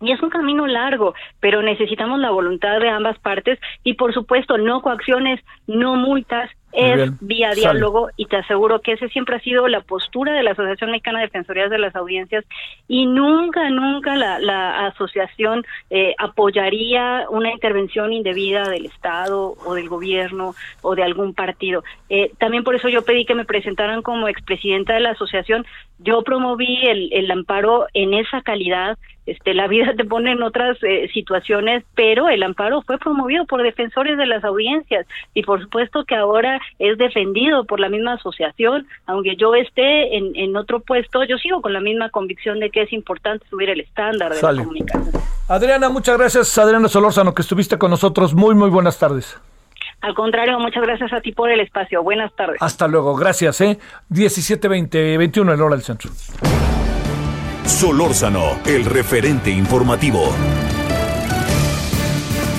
y es un camino largo, pero necesitamos la voluntad de ambas partes y por supuesto no coacciones, no multas, es vía diálogo y te aseguro que ese siempre ha sido la postura de la Asociación Mexicana de Defensorías de las Audiencias y nunca, nunca la, la asociación eh, apoyaría una intervención indebida del Estado o del gobierno o de algún partido. Eh, también por eso yo pedí que me presentaran como expresidenta de la asociación. Yo promoví el, el amparo en esa calidad este, la vida te pone en otras eh, situaciones, pero el amparo fue promovido por defensores de las audiencias y por supuesto que ahora es defendido por la misma asociación, aunque yo esté en, en otro puesto, yo sigo con la misma convicción de que es importante subir el estándar de la comunicación. Adriana, muchas gracias, Adriana Solórzano, que estuviste con nosotros. Muy, muy buenas tardes. Al contrario, muchas gracias a ti por el espacio. Buenas tardes. Hasta luego, gracias. ¿eh? 17, 21 en hora del centro. Solórzano, el referente informativo.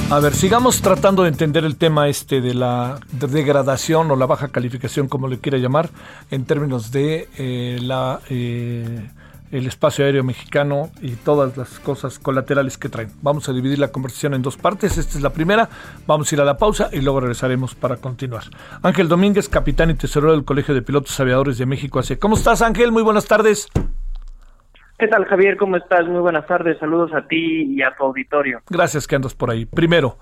A ver, sigamos tratando de entender el tema este de la degradación o la baja calificación, como le quiera llamar, en términos de eh, la eh, el espacio aéreo mexicano y todas las cosas colaterales que traen. Vamos a dividir la conversación en dos partes. Esta es la primera. Vamos a ir a la pausa y luego regresaremos para continuar. Ángel Domínguez, capitán y tesorero del Colegio de Pilotos Aviadores de México. ¿Cómo estás, Ángel? Muy buenas tardes. ¿Qué tal, Javier? ¿Cómo estás? Muy buenas tardes. Saludos a ti y a tu auditorio. Gracias que andas por ahí. Primero,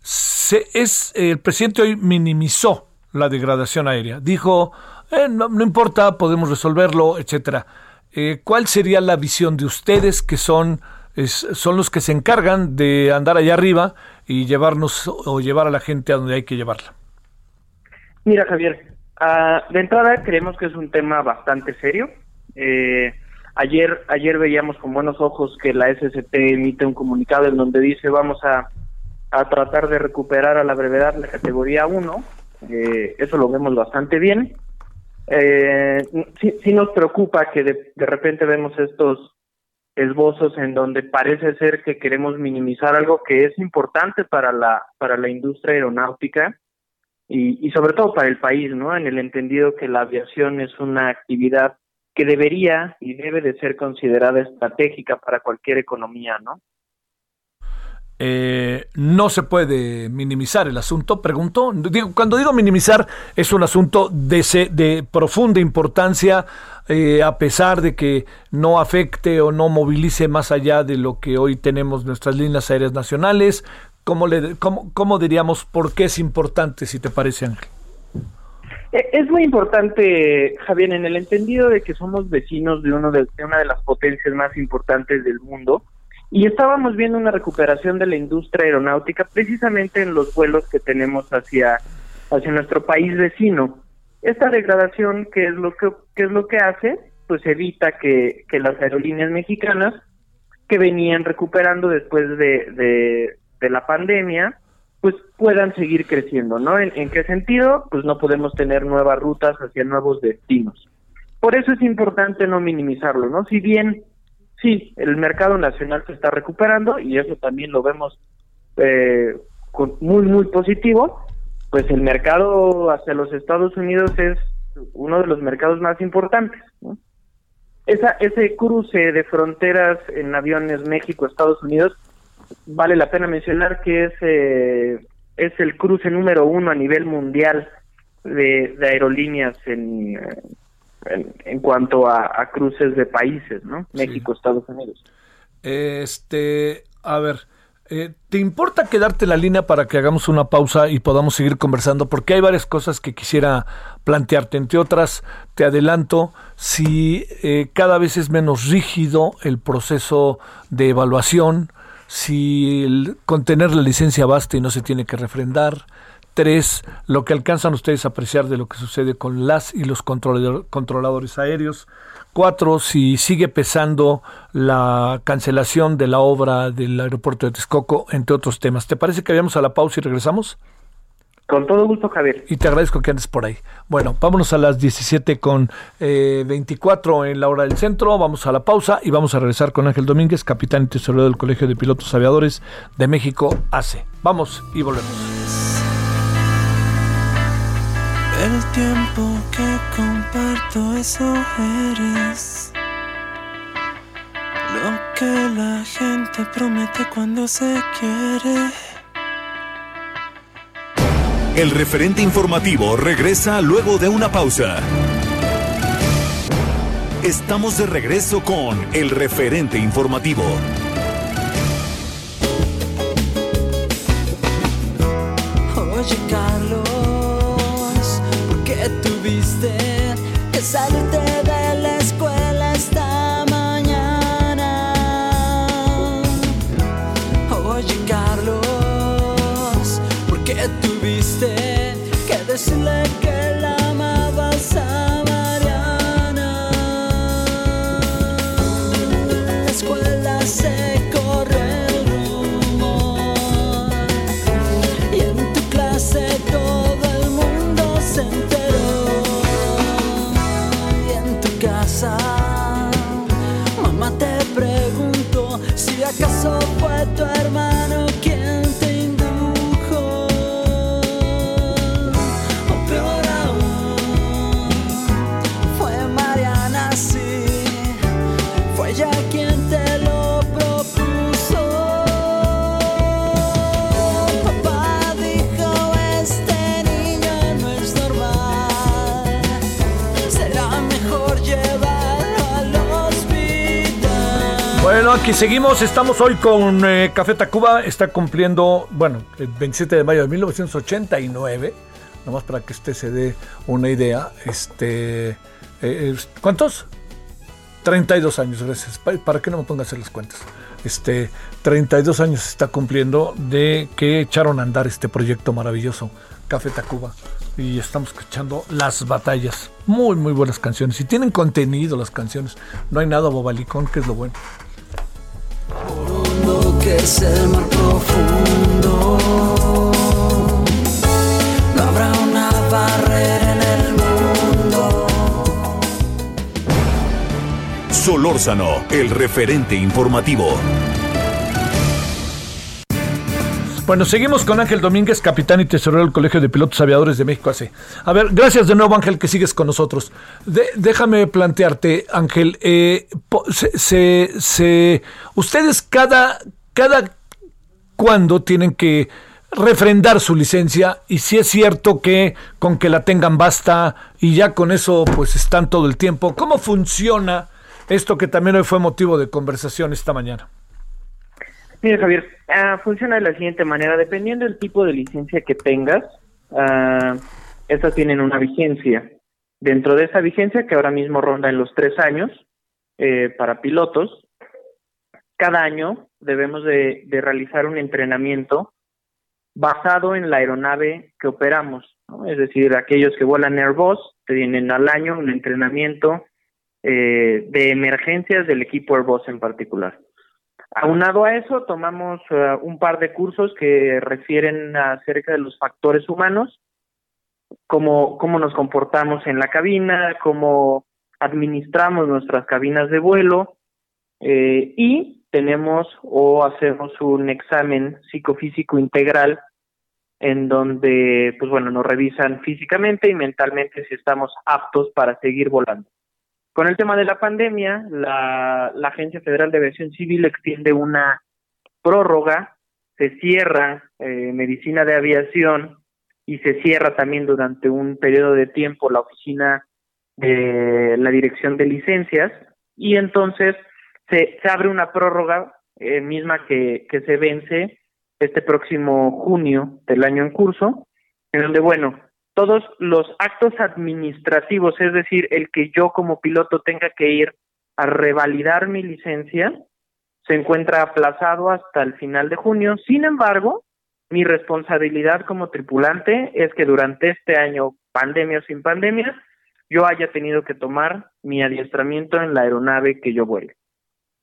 se, es, el presidente hoy minimizó la degradación aérea. Dijo, eh, no, importa, podemos resolverlo, etcétera. Eh, ¿Cuál sería la visión de ustedes que son, son los que se encargan de andar allá arriba y llevarnos o llevar a la gente a donde hay que llevarla? Mira, Javier, ah, de entrada creemos que es un tema bastante serio. Eh, Ayer, ayer veíamos con buenos ojos que la SST emite un comunicado en donde dice vamos a, a tratar de recuperar a la brevedad la categoría 1. Eh, eso lo vemos bastante bien. Eh, sí, nos preocupa que de, repente vemos estos esbozos en donde parece ser que queremos minimizar algo que es importante para la para la industria aeronáutica y sobre todo para el país, ¿no? En el entendido que la aviación es una actividad que debería y debe de ser considerada estratégica para cualquier economía, ¿no? Eh, no se puede minimizar el asunto, pregunto. cuando digo minimizar, es un asunto de, de profunda importancia, eh, a pesar de que no afecte o no movilice más allá de lo que hoy tenemos nuestras líneas aéreas nacionales. ¿Cómo, le, cómo, cómo diríamos por qué es importante, si te parece, Ángel? Eh, es muy importante, Javier, en el entendido de que somos vecinos de, uno de, una de las potencias más importantes del mundo y estábamos viendo una recuperación de la industria aeronáutica precisamente en los vuelos que tenemos hacia, hacia nuestro país vecino. Esta degradación, ¿qué es lo que, es lo que hace? Pues evita que, que las aerolíneas mexicanas que venían recuperando después de, de, la pandemia, pues puedan seguir creciendo, ¿no? ¿En, qué sentido? Pues no podemos tener nuevas rutas hacia nuevos destinos. Por eso es importante no minimizarlo, ¿no? Si bien sí, el mercado nacional se está recuperando y eso también lo vemos eh, con muy, muy positivo, pues el mercado hacia los Estados Unidos es uno de los mercados más importantes, esa, ese cruce de fronteras en aviones México-Estados Unidos, vale la pena mencionar que es, eh, es el cruce número uno a nivel mundial de, aerolíneas en, en, cuanto a, cruces de países, ¿no? México-Estados Unidos. Este, a ver, eh, ¿Te importa quedarte la línea para que hagamos una pausa y podamos seguir conversando? Porque hay varias cosas que quisiera plantearte. Entre otras, te adelanto, si eh, cada vez es menos rígido el proceso de evaluación, si el, con tener la licencia basta y no se tiene que refrendar. Tres, lo que alcanzan ustedes a apreciar de lo que sucede con las y los controladores aéreos. Cuatro, si sigue pesando la cancelación de la obra del aeropuerto de Texcoco, entre otros temas. ¿Te parece que vayamos a la pausa y regresamos? Con todo gusto, Javier. Y te agradezco que andes por ahí. Bueno, vámonos a las 17 con 24 eh, en la hora del centro. Vamos a la pausa y vamos a regresar con Ángel Domínguez, capitán y tesorero del Colegio de Pilotos Aviadores de México, ACE. Vamos y volvemos. Tiempo que comparto, eso eres. Lo que la gente promete cuando se quiere. El referente informativo regresa luego de una pausa. Estamos de regreso con el referente informativo. Que salirte de la escuela esta mañana. Oye, Carlos, ¿por qué tuviste que decirle que acaso fue tu hermano aquí seguimos. Estamos hoy con eh, Café Tacuba. Está cumpliendo, bueno, el 27 de mayo de 1989. Nomás para que usted se dé una idea. Este, eh, ¿Cuántos? 32 años, gracias. ¿Para qué no me ponga a hacer las cuentas? Este, 32 años está cumpliendo de que echaron a andar este proyecto maravilloso, Café Tacuba. Y estamos escuchando las batallas. Muy, muy buenas canciones. Y tienen contenido las canciones. No hay nada bobalicón, que es lo bueno que es el mar profundo. No habrá una barrera en el mundo. Solórzano, el referente informativo. Bueno, seguimos con Ángel Domínguez, capitán y tesorero del Colegio de Pilotos Aviadores de México AC. A ver, gracias de nuevo Ángel que sigues con nosotros. déjame plantearte, Ángel, eh, se, se, ustedes cada, cada cuándo tienen que refrendar su licencia y si es cierto que con que la tengan basta y ya con eso pues están todo el tiempo. ¿Cómo funciona esto que también hoy fue motivo de conversación esta mañana? Mira, Javier, uh, funciona de la siguiente manera. Dependiendo del tipo de licencia que tengas, uh, estas tienen una vigencia. Dentro de esa vigencia, que ahora mismo ronda en los tres años eh, para pilotos, cada año debemos de, realizar un entrenamiento basado en la aeronave que operamos. Es decir, aquellos que vuelan Airbus tienen al año un entrenamiento eh, de emergencias del equipo Airbus en particular. Aunado a eso, tomamos eh, un par de cursos que refieren acerca de los factores humanos, cómo, cómo nos comportamos en la cabina, cómo administramos nuestras cabinas de vuelo eh, y tenemos o hacemos un examen psicofísico integral en donde, pues bueno, nos revisan físicamente y mentalmente si estamos aptos para seguir volando. Con el tema de la pandemia, la, Agencia Federal de Aviación Civil extiende una prórroga, se cierra eh, medicina de aviación y se cierra también durante un periodo de tiempo la oficina de la dirección de licencias y entonces se, se abre una prórroga eh, misma que, que se vence este próximo junio del año en curso, en donde, bueno, todos los actos administrativos, es decir, el que yo como piloto tenga que ir a revalidar mi licencia, se encuentra aplazado hasta el final de junio. Sin embargo, mi responsabilidad como tripulante es que durante este año, pandemia o sin pandemia, yo haya tenido que tomar mi adiestramiento en la aeronave que yo vuelve.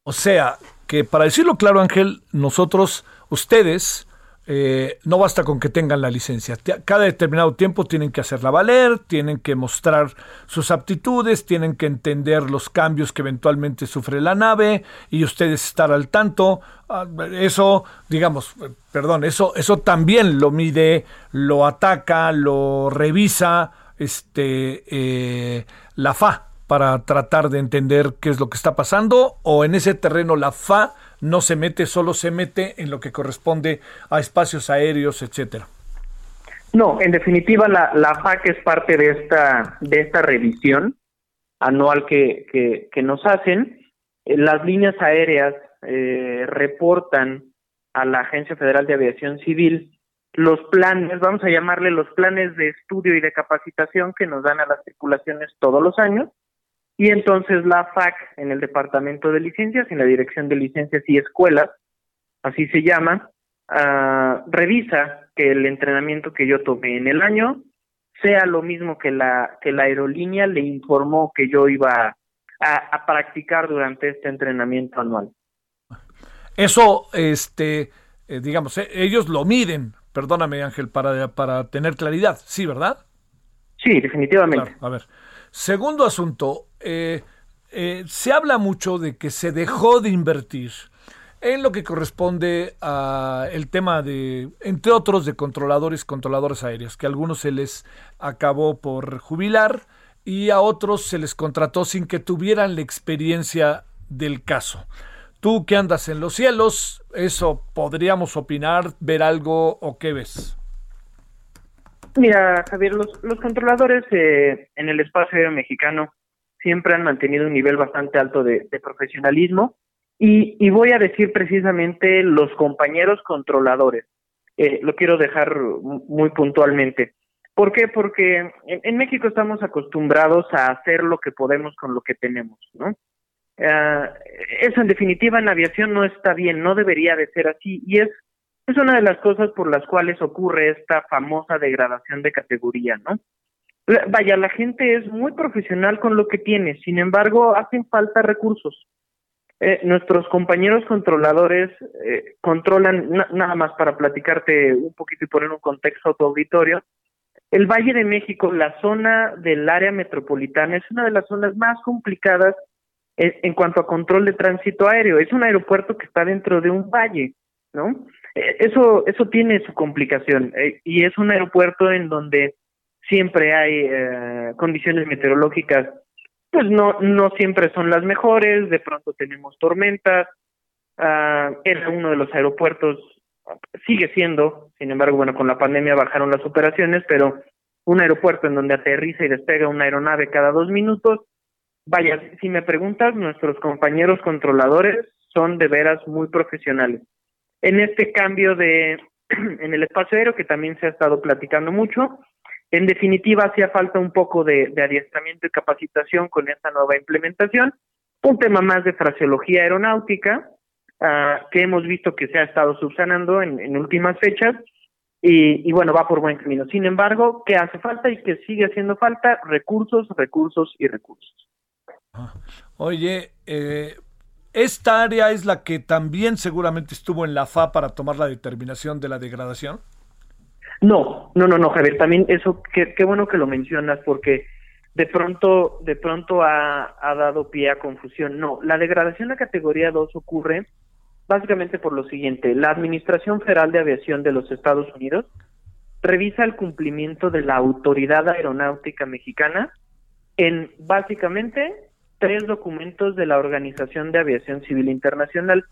O sea, que para decirlo claro, Ángel, nosotros, ustedes, eh, no basta con que tengan la licencia. Cada determinado tiempo tienen que hacerla valer, tienen que mostrar sus aptitudes, tienen que entender los cambios que eventualmente sufre la nave y ustedes estar al tanto. Ah, eso, digamos, perdón, eso, eso también lo mide, lo ataca, lo revisa este, eh, la FA para tratar de entender qué es lo que está pasando o en ese terreno la FA no se mete, solo se mete en lo que corresponde a espacios aéreos, etcétera. No, en definitiva la, la FAC es parte de esta de esta revisión anual que, que, nos hacen. Eh, las líneas aéreas eh, reportan a la Agencia Federal de Aviación Civil los planes, vamos a llamarle los planes de estudio y de capacitación que nos dan a las tripulaciones todos los años. Y entonces la FAC en el Departamento de Licencias, en la Dirección de Licencias y Escuelas, así se llama, uh, revisa que el entrenamiento que yo tomé en el año sea lo mismo que la, que la aerolínea le informó que yo iba a, a practicar durante este entrenamiento anual. Eso, este, eh, digamos, eh, ellos lo miden, Perdóname, Ángel, para, para tener claridad. Sí, ¿verdad? Sí, definitivamente. a ver. Segundo asunto, eh, eh, se habla mucho de que se dejó de invertir en lo que corresponde a el tema de, entre otros, de controladores, controladores aéreos, que a algunos se les acabó por jubilar y a otros se les contrató sin que tuvieran la experiencia del caso. Tú que andas en los cielos, eso podríamos opinar, ver algo o qué ves. Mira, Javier, los, los controladores eh, en el espacio aéreo mexicano siempre han mantenido un nivel bastante alto de, profesionalismo y, y, voy a decir precisamente los compañeros controladores. Eh, lo quiero dejar muy puntualmente. ¿Por qué? Porque en, México estamos acostumbrados a hacer lo que podemos con lo que tenemos, ¿no? Uh, eso en definitiva en aviación no está bien, no debería de ser así y es es una de las cosas por las cuales ocurre esta famosa degradación de categoría, ¿no? Vaya, la gente es muy profesional con lo que tiene, sin embargo, hacen falta recursos. Eh, nuestros compañeros controladores eh, controlan, nada más para platicarte un poquito y poner un contexto a tu auditorio, el Valle de México, la zona del área metropolitana, es una de las zonas más complicadas en cuanto a control de tránsito aéreo. Es un aeropuerto que está dentro de un valle, ¿no? Eso, eso tiene su complicación eh, y es un aeropuerto en donde siempre hay eh, condiciones meteorológicas, pues no, no siempre son las mejores, de pronto tenemos tormentas, uh, era uno de los aeropuertos, sigue siendo, sin embargo, bueno, con la pandemia bajaron las operaciones, pero un aeropuerto en donde aterriza y despega una aeronave cada dos minutos, Vaya, si me preguntas, nuestros compañeros controladores son de veras muy profesionales. En este cambio de [clears throat] en el espacio aéreo que también se ha estado platicando mucho, en definitiva hacía falta un poco de, adiestramiento y capacitación con esta nueva implementación, un tema más de fraseología aeronáutica uh, que hemos visto que se ha estado subsanando en, últimas fechas y, y, bueno, va por buen camino. Sin embargo, ¿qué hace falta y que sigue haciendo falta? Recursos, recursos y recursos. Oye, eh, ¿esta área es la que también seguramente estuvo en la FA para tomar la determinación de la degradación? No, no, no, no, Javier, también eso, qué, qué bueno que lo mencionas porque de pronto, de pronto ha, ha, dado pie a confusión. No, la degradación a categoría 2 ocurre básicamente por lo siguiente. La Administración Federal de Aviación de los Estados Unidos revisa el cumplimiento de la Autoridad Aeronáutica Mexicana en básicamente tres documentos de la Organización de Aviación Civil Internacional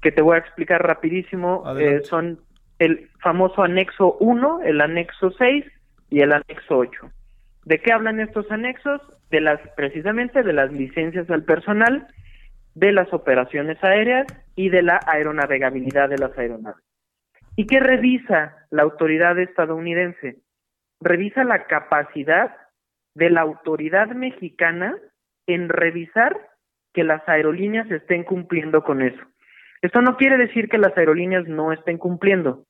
que te voy a explicar rapidísimo. Eh, son el famoso anexo 1, el anexo 6 y el anexo 8. ¿De qué hablan estos anexos? De las precisamente de las licencias al personal, de las operaciones aéreas y de la aeronavegabilidad de las aeronaves. ¿Y qué revisa la autoridad estadounidense? Revisa la capacidad de la autoridad mexicana en revisar que las aerolíneas estén cumpliendo con eso. Esto no quiere decir que las aerolíneas no estén cumpliendo.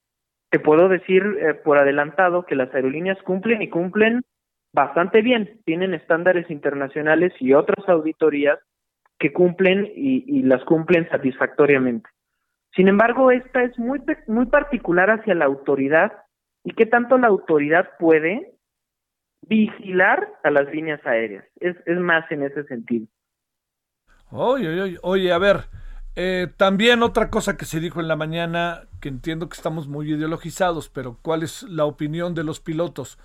Te puedo decir eh, por adelantado que las aerolíneas cumplen y cumplen bastante bien. Tienen estándares internacionales y otras auditorías que cumplen y, las cumplen satisfactoriamente. Sin embargo, esta es muy, muy particular hacia la autoridad y qué tanto la autoridad puede vigilar a las líneas aéreas. Es, es más en ese sentido. Oye, oye, oye, a ver, eh, también otra cosa que se dijo en la mañana, que entiendo que estamos muy ideologizados, pero ¿cuál es la opinión de los pilotos?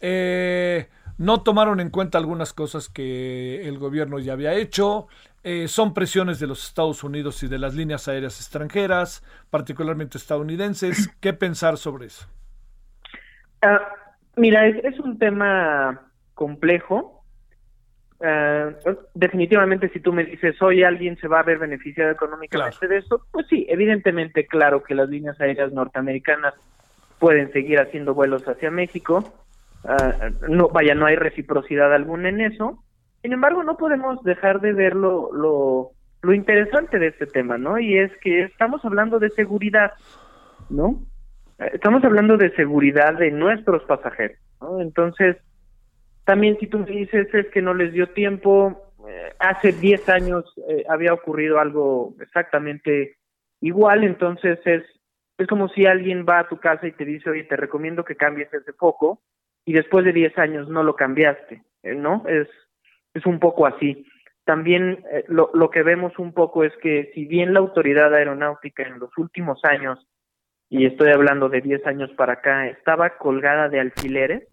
Eh, no tomaron en cuenta algunas cosas que el gobierno ya había hecho. Eh, son presiones de los Estados Unidos y de las líneas aéreas extranjeras, particularmente estadounidenses. ¿Qué pensar sobre eso? Ah, mira, es, un tema complejo. Ah, definitivamente, si tú me dices, hoy alguien se va a ver beneficiado económicamente de esto, pues sí, evidentemente, claro que las líneas aéreas norteamericanas pueden seguir haciendo vuelos hacia México Ah, no, vaya, no hay reciprocidad alguna en eso. Sin embargo, no podemos dejar de ver lo, lo, interesante de este tema, ¿no? Y es que estamos hablando de seguridad, ¿no? Estamos hablando de seguridad de nuestros pasajeros, ¿no? Entonces, también si tú dices es que no les dio tiempo, eh, hace 10 años eh, había ocurrido algo exactamente igual, entonces es, es como si alguien va a tu casa y te dice, oye, te recomiendo que cambies ese foco, y después de 10 años no lo cambiaste, eh, ¿no? Es, es un poco así. También lo, lo que vemos un poco es que si bien la autoridad aeronáutica en los últimos años, y estoy hablando de 10 años para acá, estaba colgada de alfileres,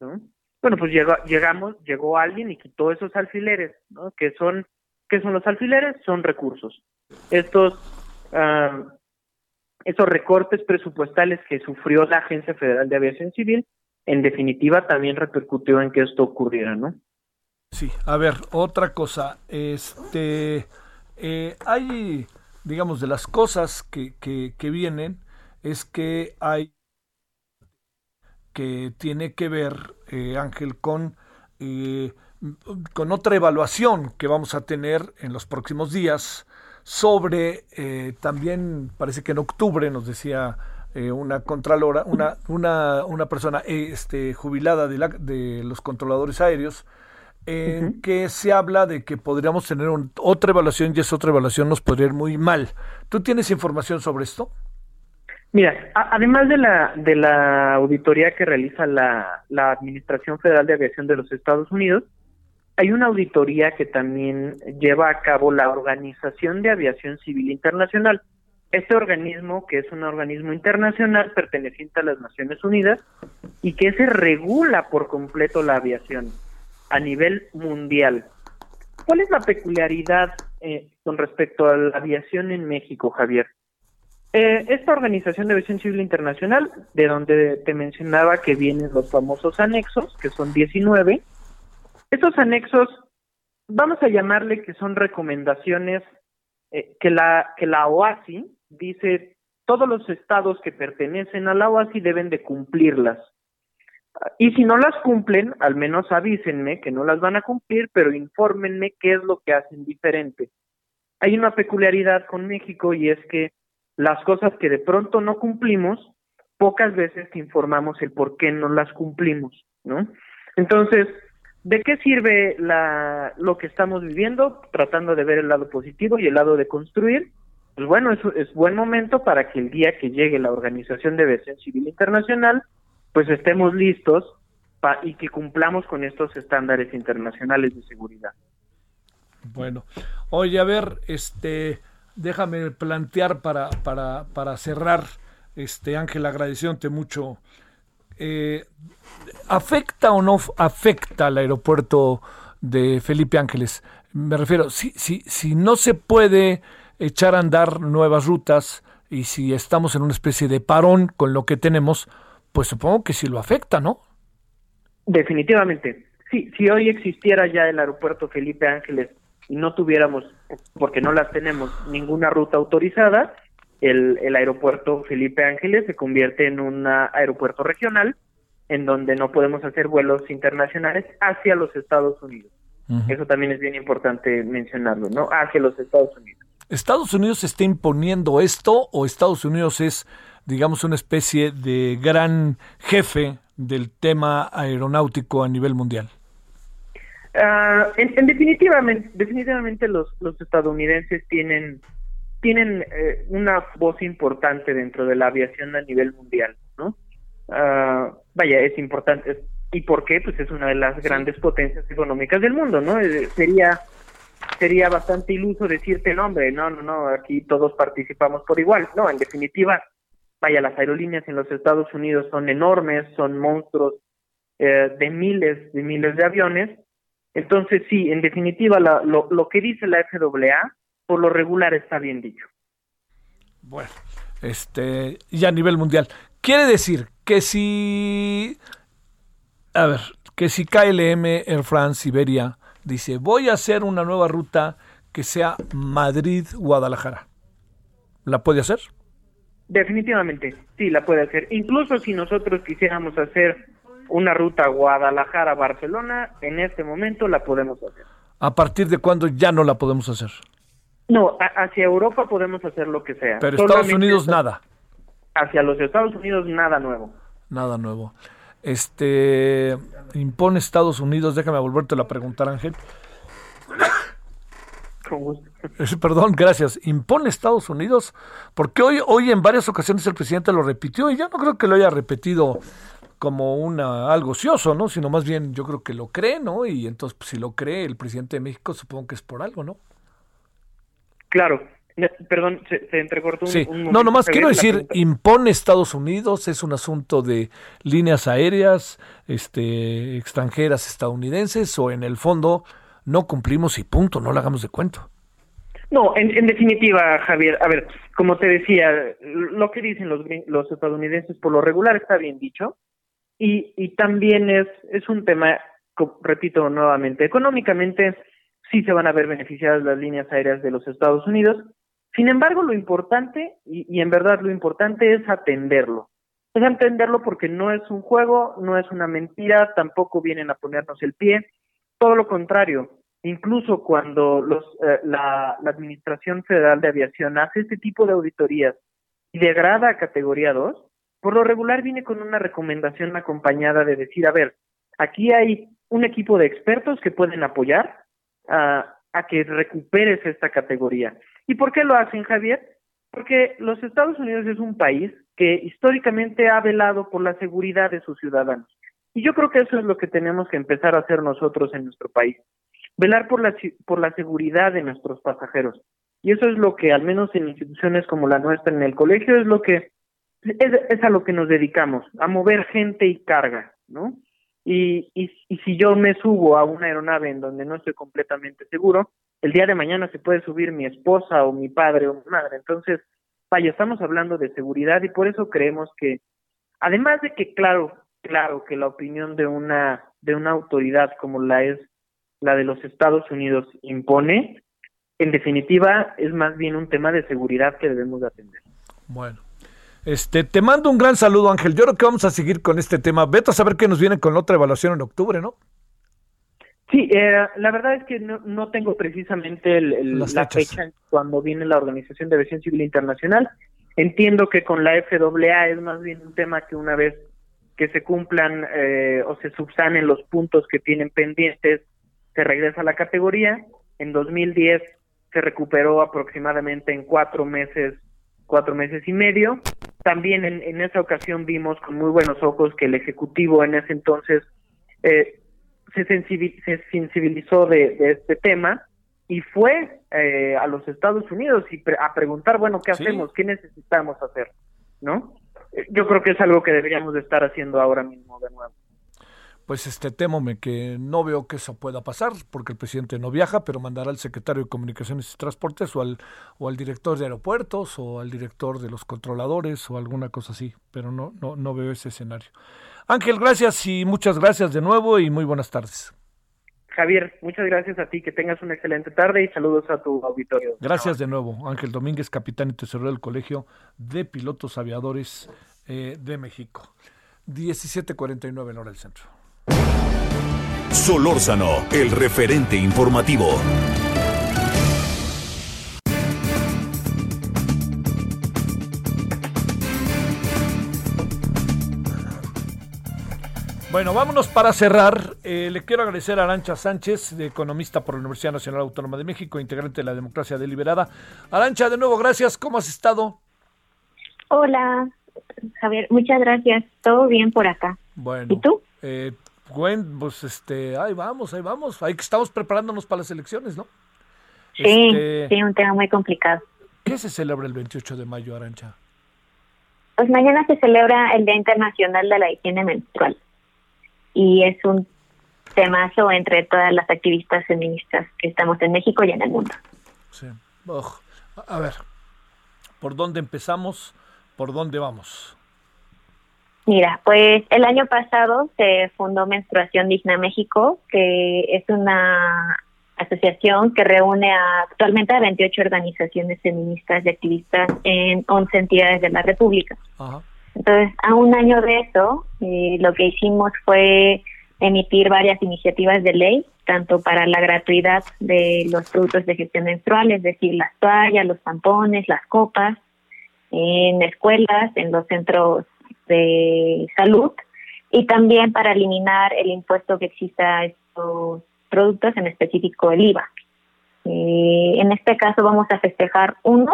¿no? Bueno, pues llegó, llegamos, llegó alguien y quitó esos alfileres, ¿no? Que son, ¿qué son los alfileres? Son recursos. Estos, uh, esos recortes presupuestales que sufrió la Agencia Federal de Aviación Civil en definitiva también repercutió en que esto ocurriera, ¿no? Sí, a ver, otra cosa, este, eh, hay, digamos, de las cosas que, que, vienen, es que hay que tiene que ver, eh, Ángel, con, eh, con otra evaluación que vamos a tener en los próximos días sobre, también parece que en octubre, nos decía eh, una contralora, una, una, una persona este, jubilada de, la, de los controladores aéreos, en que se habla de que podríamos tener otra evaluación y esa otra evaluación nos podría ir muy mal. ¿Tú tienes información sobre esto? Mira, además de la, de la auditoría que realiza la, la Administración Federal de Aviación de los Estados Unidos, hay una auditoría que también lleva a cabo la Organización de Aviación Civil Internacional. Este organismo, que es un organismo internacional perteneciente a las Naciones Unidas y que se regula por completo la aviación a nivel mundial. ¿Cuál es la peculiaridad eh, con respecto a la aviación en México, Javier? Eh, esta Organización de Aviación Civil Internacional, de donde te mencionaba que vienen los famosos anexos, que son 19, estos anexos, vamos a llamarle que son recomendaciones eh, que, la, que la OASI, dice todos los estados que pertenecen a la OASI deben de cumplirlas. Y si no las cumplen, al menos avísenme que no las van a cumplir, pero infórmenme qué es lo que hacen diferente. Hay una peculiaridad con México y es que las cosas que de pronto no cumplimos, pocas veces informamos el por qué no las cumplimos, ¿no? Entonces, ¿de qué sirve la, lo que estamos viviendo? Tratando de ver el lado positivo y el lado de construir pues bueno, es, buen momento para que el día que llegue la Organización de Aviación Civil Internacional, pues estemos listos y que cumplamos con estos estándares internacionales de seguridad. Bueno, oye, a ver, este, déjame plantear para, para, para cerrar, este Ángel, agradeciéndote mucho. Eh, ¿Afecta o no afecta al aeropuerto de Felipe Ángeles. Me refiero, si, si, si no se puede echar a andar nuevas rutas y si estamos en una especie de parón con lo que tenemos, pues supongo que sí lo afecta, ¿no? Definitivamente. Sí, si hoy existiera ya el aeropuerto Felipe Ángeles y no tuviéramos, porque no las tenemos, ninguna ruta autorizada, el, el aeropuerto Felipe Ángeles se convierte en un aeropuerto regional en donde no podemos hacer vuelos internacionales hacia los Estados Unidos. Eso también es bien importante mencionarlo, ¿no? Hacia los Estados Unidos. ¿Estados Unidos está imponiendo esto o Estados Unidos es, digamos, una especie de gran jefe del tema aeronáutico a nivel mundial? Uh, en, definitivamente, definitivamente los, los estadounidenses tienen tienen eh, una voz importante dentro de la aviación a nivel mundial, ¿no? Uh, vaya, es importante. ¿Y por qué? Pues es una de las grandes potencias económicas del mundo, ¿no? Eh, sería sería bastante iluso decirte, no, hombre, no, no, no, aquí todos participamos por igual. No, en definitiva, vaya, las aerolíneas en los Estados Unidos son enormes, son monstruos eh, de miles, de miles de aviones. Entonces, sí, en definitiva, lo, lo que dice la FAA, por lo regular está bien dicho. Bueno, este, y a nivel mundial. Quiere decir que si, a ver, que si KLM, Air France, Iberia, dice, voy a hacer una nueva ruta que sea Madrid-Guadalajara. ¿La puede hacer? Definitivamente, sí, la puede hacer. Incluso si nosotros quisiéramos hacer una ruta Guadalajara-Barcelona, en este momento la podemos hacer. ¿A partir de cuándo ya no la podemos hacer? No, hacia Europa podemos hacer lo que sea. Pero Estados Unidos nada. Hacia los Estados Unidos nada nuevo. Nada nuevo. Este impone Estados Unidos, déjame volverte a preguntar, Ángel. Con gusto. [laughs] Perdón, gracias. ¿Impone Estados Unidos? Porque hoy, hoy en varias ocasiones el presidente lo repitió y yo no creo que lo haya repetido como una algo ocioso, ¿no? Sino más bien yo creo que lo cree, ¿no? Y entonces pues, si lo cree el presidente de México supongo que es por algo, ¿no? Claro. Perdón, se, entrecortó un, sí. No, nomás quiero decir, impone Estados Unidos, es un asunto de líneas aéreas este, extranjeras estadounidenses o en el fondo no cumplimos y punto, no lo hagamos de cuento. No, en, definitiva, Javier, a ver, como te decía, lo que dicen los, los estadounidenses por lo regular está bien dicho y, y también es, es un tema, repito nuevamente, económicamente sí se van a ver beneficiadas las líneas aéreas de los Estados Unidos, sin embargo, lo importante, y, en verdad lo importante es atenderlo. Es atenderlo porque no es un juego, no es una mentira, tampoco vienen a ponernos el pie, todo lo contrario. Incluso cuando los, eh, la, la Administración Federal de Aviación hace este tipo de auditorías y degrada a categoría 2, por lo regular viene con una recomendación acompañada de decir, a ver, aquí hay un equipo de expertos que pueden apoyar a, que recuperes esta categoría. ¿Y por qué lo hacen, Javier? Porque los Estados Unidos es un país que históricamente ha velado por la seguridad de sus ciudadanos. Y yo creo que eso es lo que tenemos que empezar a hacer nosotros en nuestro país. Velar por la, por la seguridad de nuestros pasajeros. Y eso es lo que, al menos en instituciones como la nuestra, en el colegio, es lo que, es, es a lo que nos dedicamos, a mover gente y carga, ¿no? Y, y, y si yo me subo a una aeronave en donde no estoy completamente seguro, el día de mañana se puede subir mi esposa o mi padre o mi madre. Entonces, vaya, estamos hablando de seguridad y por eso creemos que, además de que, claro, claro que la opinión de una, de una autoridad como la es la de los Estados Unidos impone, en definitiva es más bien un tema de seguridad que debemos de atender. Bueno. Este, te mando un gran saludo, Ángel. Yo creo que vamos a seguir con este tema. Vete a saber qué nos viene con otra evaluación en octubre, ¿no? Sí, eh, la verdad es que no, tengo precisamente la fecha cuando viene la Organización de Aviación Civil Internacional. Entiendo que con la FAA es más bien un tema que una vez que se cumplan eh, o se subsanen los puntos que tienen pendientes, se regresa a la categoría. En 2010 se recuperó aproximadamente en cuatro meses, cuatro meses y medio. También en, en esa ocasión vimos con muy buenos ojos que el Ejecutivo en ese entonces eh, se, sensibilizó de, este tema y fue eh, a los Estados Unidos y a preguntar, bueno, ¿qué hacemos? ¿Qué necesitamos hacer? ¿No? Yo creo que es algo que deberíamos de estar haciendo ahora mismo de nuevo. Pues este temome que no veo que eso pueda pasar porque el presidente no viaja, pero mandará al secretario de Comunicaciones y Transportes o al, o al director de aeropuertos o al director de los controladores o alguna cosa así, pero no, no, no veo ese escenario. Ángel, gracias y muchas gracias de nuevo y muy buenas tardes. Javier, muchas gracias a ti, que tengas una excelente tarde y saludos a tu auditorio. Gracias de nuevo, Ángel Domínguez, capitán y tesorero del Colegio de Pilotos Aviadores eh, de México. 17.49 en hora del centro. Solórzano, el referente informativo. Bueno, vámonos para cerrar. Eh, le quiero agradecer a Arancha Sánchez, economista por la Universidad Nacional Autónoma de México, integrante de la Democracia Deliberada. Arancha, de nuevo, gracias. ¿Cómo has estado? Hola, Javier. Muchas gracias. Todo bien por acá. Bueno. ¿Y tú? Eh, bueno, pues este, ahí vamos, ahí vamos. Ahí estamos preparándonos para las elecciones, ¿no? Sí, este, sí, un tema muy complicado. ¿Qué se celebra el 28 de mayo, Arancha? Pues mañana se celebra el Día Internacional de la Higiene Menstrual y es un temazo entre todas las activistas feministas que estamos en México y en el mundo. Sí. a ver, ¿por dónde empezamos? ¿Por dónde vamos? Mira, pues el año pasado se fundó Menstruación Digna México, que es una asociación que reúne actualmente a 28 organizaciones feministas y activistas en 11 entidades de la República. Ajá. Entonces, a un año de eso, eh, lo que hicimos fue emitir varias iniciativas de ley, tanto para la gratuidad de los productos de gestión menstrual, es decir, las toallas, los tampones, las copas, en escuelas, en los centros de salud, y también para eliminar el impuesto que exista a estos productos, en específico el IVA. Eh, en este caso vamos a festejar uno,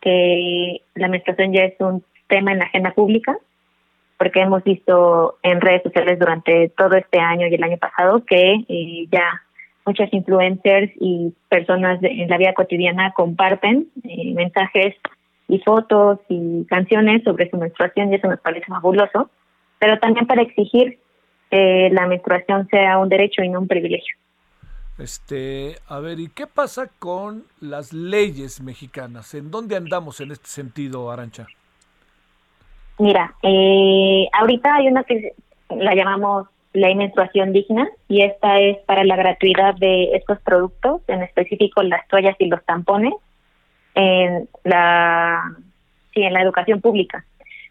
que la menstruación ya es un tema en la agenda pública, porque hemos visto en redes sociales durante todo este año y el año pasado que eh, ya muchas influencers y personas en la vida cotidiana comparten eh, mensajes y fotos y canciones sobre su menstruación y eso me parece fabuloso, pero también para exigir que la menstruación sea un derecho y no un privilegio. Este, a ver, ¿y qué pasa con las leyes mexicanas? ¿En dónde andamos en este sentido, Arancha? Mira, eh, ahorita hay una que la llamamos ley menstruación digna y esta es para la gratuidad de estos productos, en específico las toallas y los tampones en la sí, en la educación pública.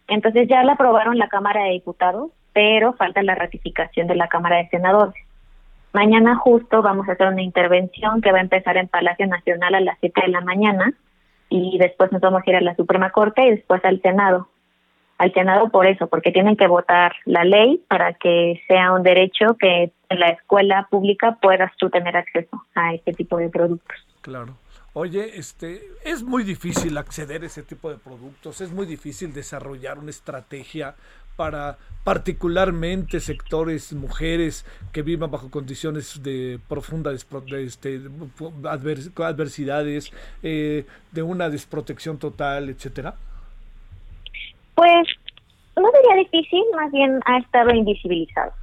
Entonces ya la aprobaron la Cámara de Diputados, pero falta la ratificación de la Cámara de Senadores. Mañana justo vamos a hacer una intervención que va a empezar en Palacio Nacional a las 7 de la mañana y después nos vamos a ir a la Suprema Corte y después al Senado al Senado por eso, porque tienen que votar la ley para que sea un derecho que en la escuela pública puedas tú tener acceso a este tipo de productos. Claro. Oye, este, es muy difícil acceder a ese tipo de productos, es muy difícil desarrollar una estrategia para particularmente sectores mujeres que vivan bajo condiciones de profundas este, adversidades, eh, de una desprotección total, etcétera. Pues no sería difícil, más bien ha estado invisibilizado.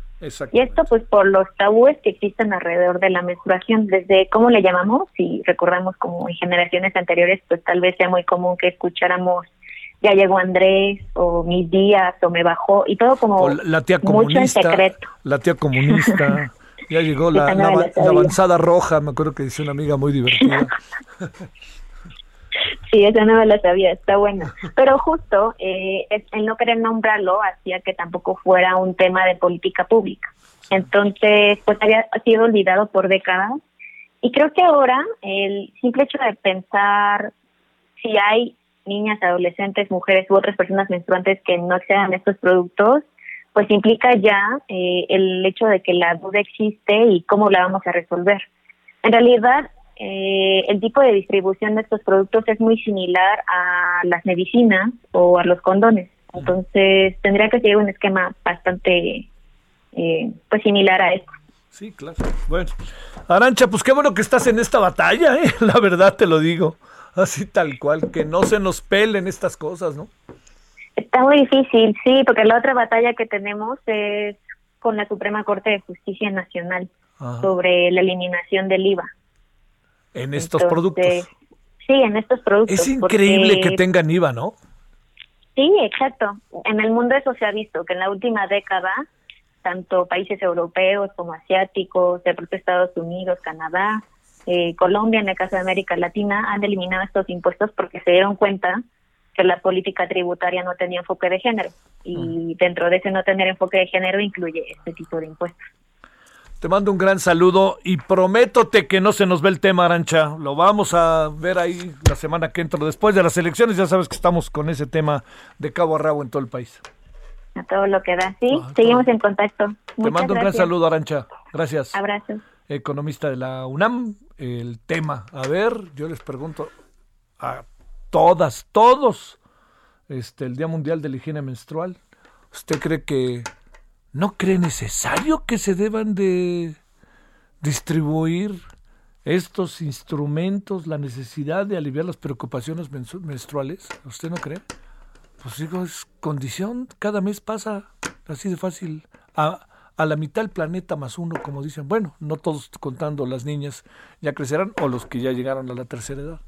Y esto pues por los tabúes que existen alrededor de la menstruación, desde cómo le llamamos, si recordamos como en generaciones anteriores, pues tal vez sea muy común que escucháramos ya llegó Andrés o mis días o me bajó y todo como la tía comunista, mucho en secreto. La tía comunista, [laughs] ya llegó la, la avanzada roja, me acuerdo que dice una amiga muy divertida. [laughs] Sí, esa no me la sabía, está buena. Pero justo eh, el no querer nombrarlo hacía que tampoco fuera un tema de política pública. Entonces, pues había sido olvidado por décadas. Y creo que ahora el simple hecho de pensar si hay niñas, adolescentes, mujeres u otras personas menstruantes que no accedan a estos productos, pues implica ya eh, el hecho de que la duda existe y cómo la vamos a resolver. En realidad, eh, el tipo de distribución de estos productos es muy similar a las medicinas o a los condones. Entonces, tendría que ser un esquema bastante eh, pues similar a esto. Sí, claro. Bueno, Arancha, pues qué bueno que estás en esta batalla, ¿eh? [laughs] la verdad te lo digo. Así tal cual, que no se nos pelen estas cosas, ¿no? Está muy difícil, sí, porque la otra batalla que tenemos es con la Suprema Corte de Justicia Nacional sobre la eliminación del IVA. En estos productos. Sí, en estos productos. Es increíble que tengan IVA, ¿no? Sí, exacto. En el mundo eso se ha visto, que en la última década, tanto países europeos como asiáticos, de propio Estados Unidos, Canadá, eh, Colombia, en el caso de América Latina, han eliminado estos impuestos porque se dieron cuenta que la política tributaria no tenía enfoque de género y dentro de ese no tener enfoque de género incluye este tipo de impuestos. Te mando un gran saludo y prométote que no se nos ve el tema, Arancha. Lo vamos a ver ahí la semana que entra. Después de las elecciones, ya sabes que estamos con ese tema de cabo a rabo en todo el país. A todo lo que da, sí. Ah, Seguimos en contacto. Te mando un gran saludo, Arancha. Gracias. Abrazos. Economista de la UNAM. El tema, a ver, yo les pregunto a todas, todos, este, el Día Mundial de la Higiene Menstrual. ¿Usted cree que ¿No cree necesario que se deban de distribuir estos instrumentos, la necesidad de aliviar las preocupaciones menstruales? ¿Usted no cree? Pues digo, es condición, cada mes pasa así de fácil a, la mitad del planeta más uno, como dicen. Bueno, no todos contando las niñas ya crecerán o los que ya llegaron a la tercera edad.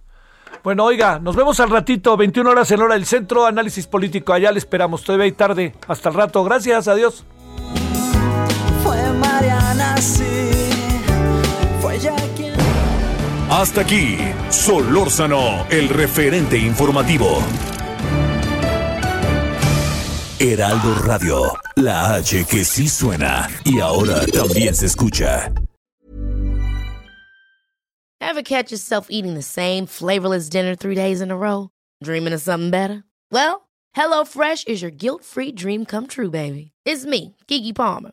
Bueno, oiga, nos vemos al ratito, 21 horas en hora del centro, análisis político. Allá le esperamos, todavía hay tarde. Hasta el rato, gracias, adiós. Mariana, Fue Hasta aquí, Solórzano, el referente informativo. Heraldo Radio, la H que sí suena y ahora también se escucha. Ever catch yourself eating the same flavorless dinner three days in a row? Dreaming of something better? Well, HelloFresh is your guilt-free dream come true, baby. It's me, Kiki Palmer.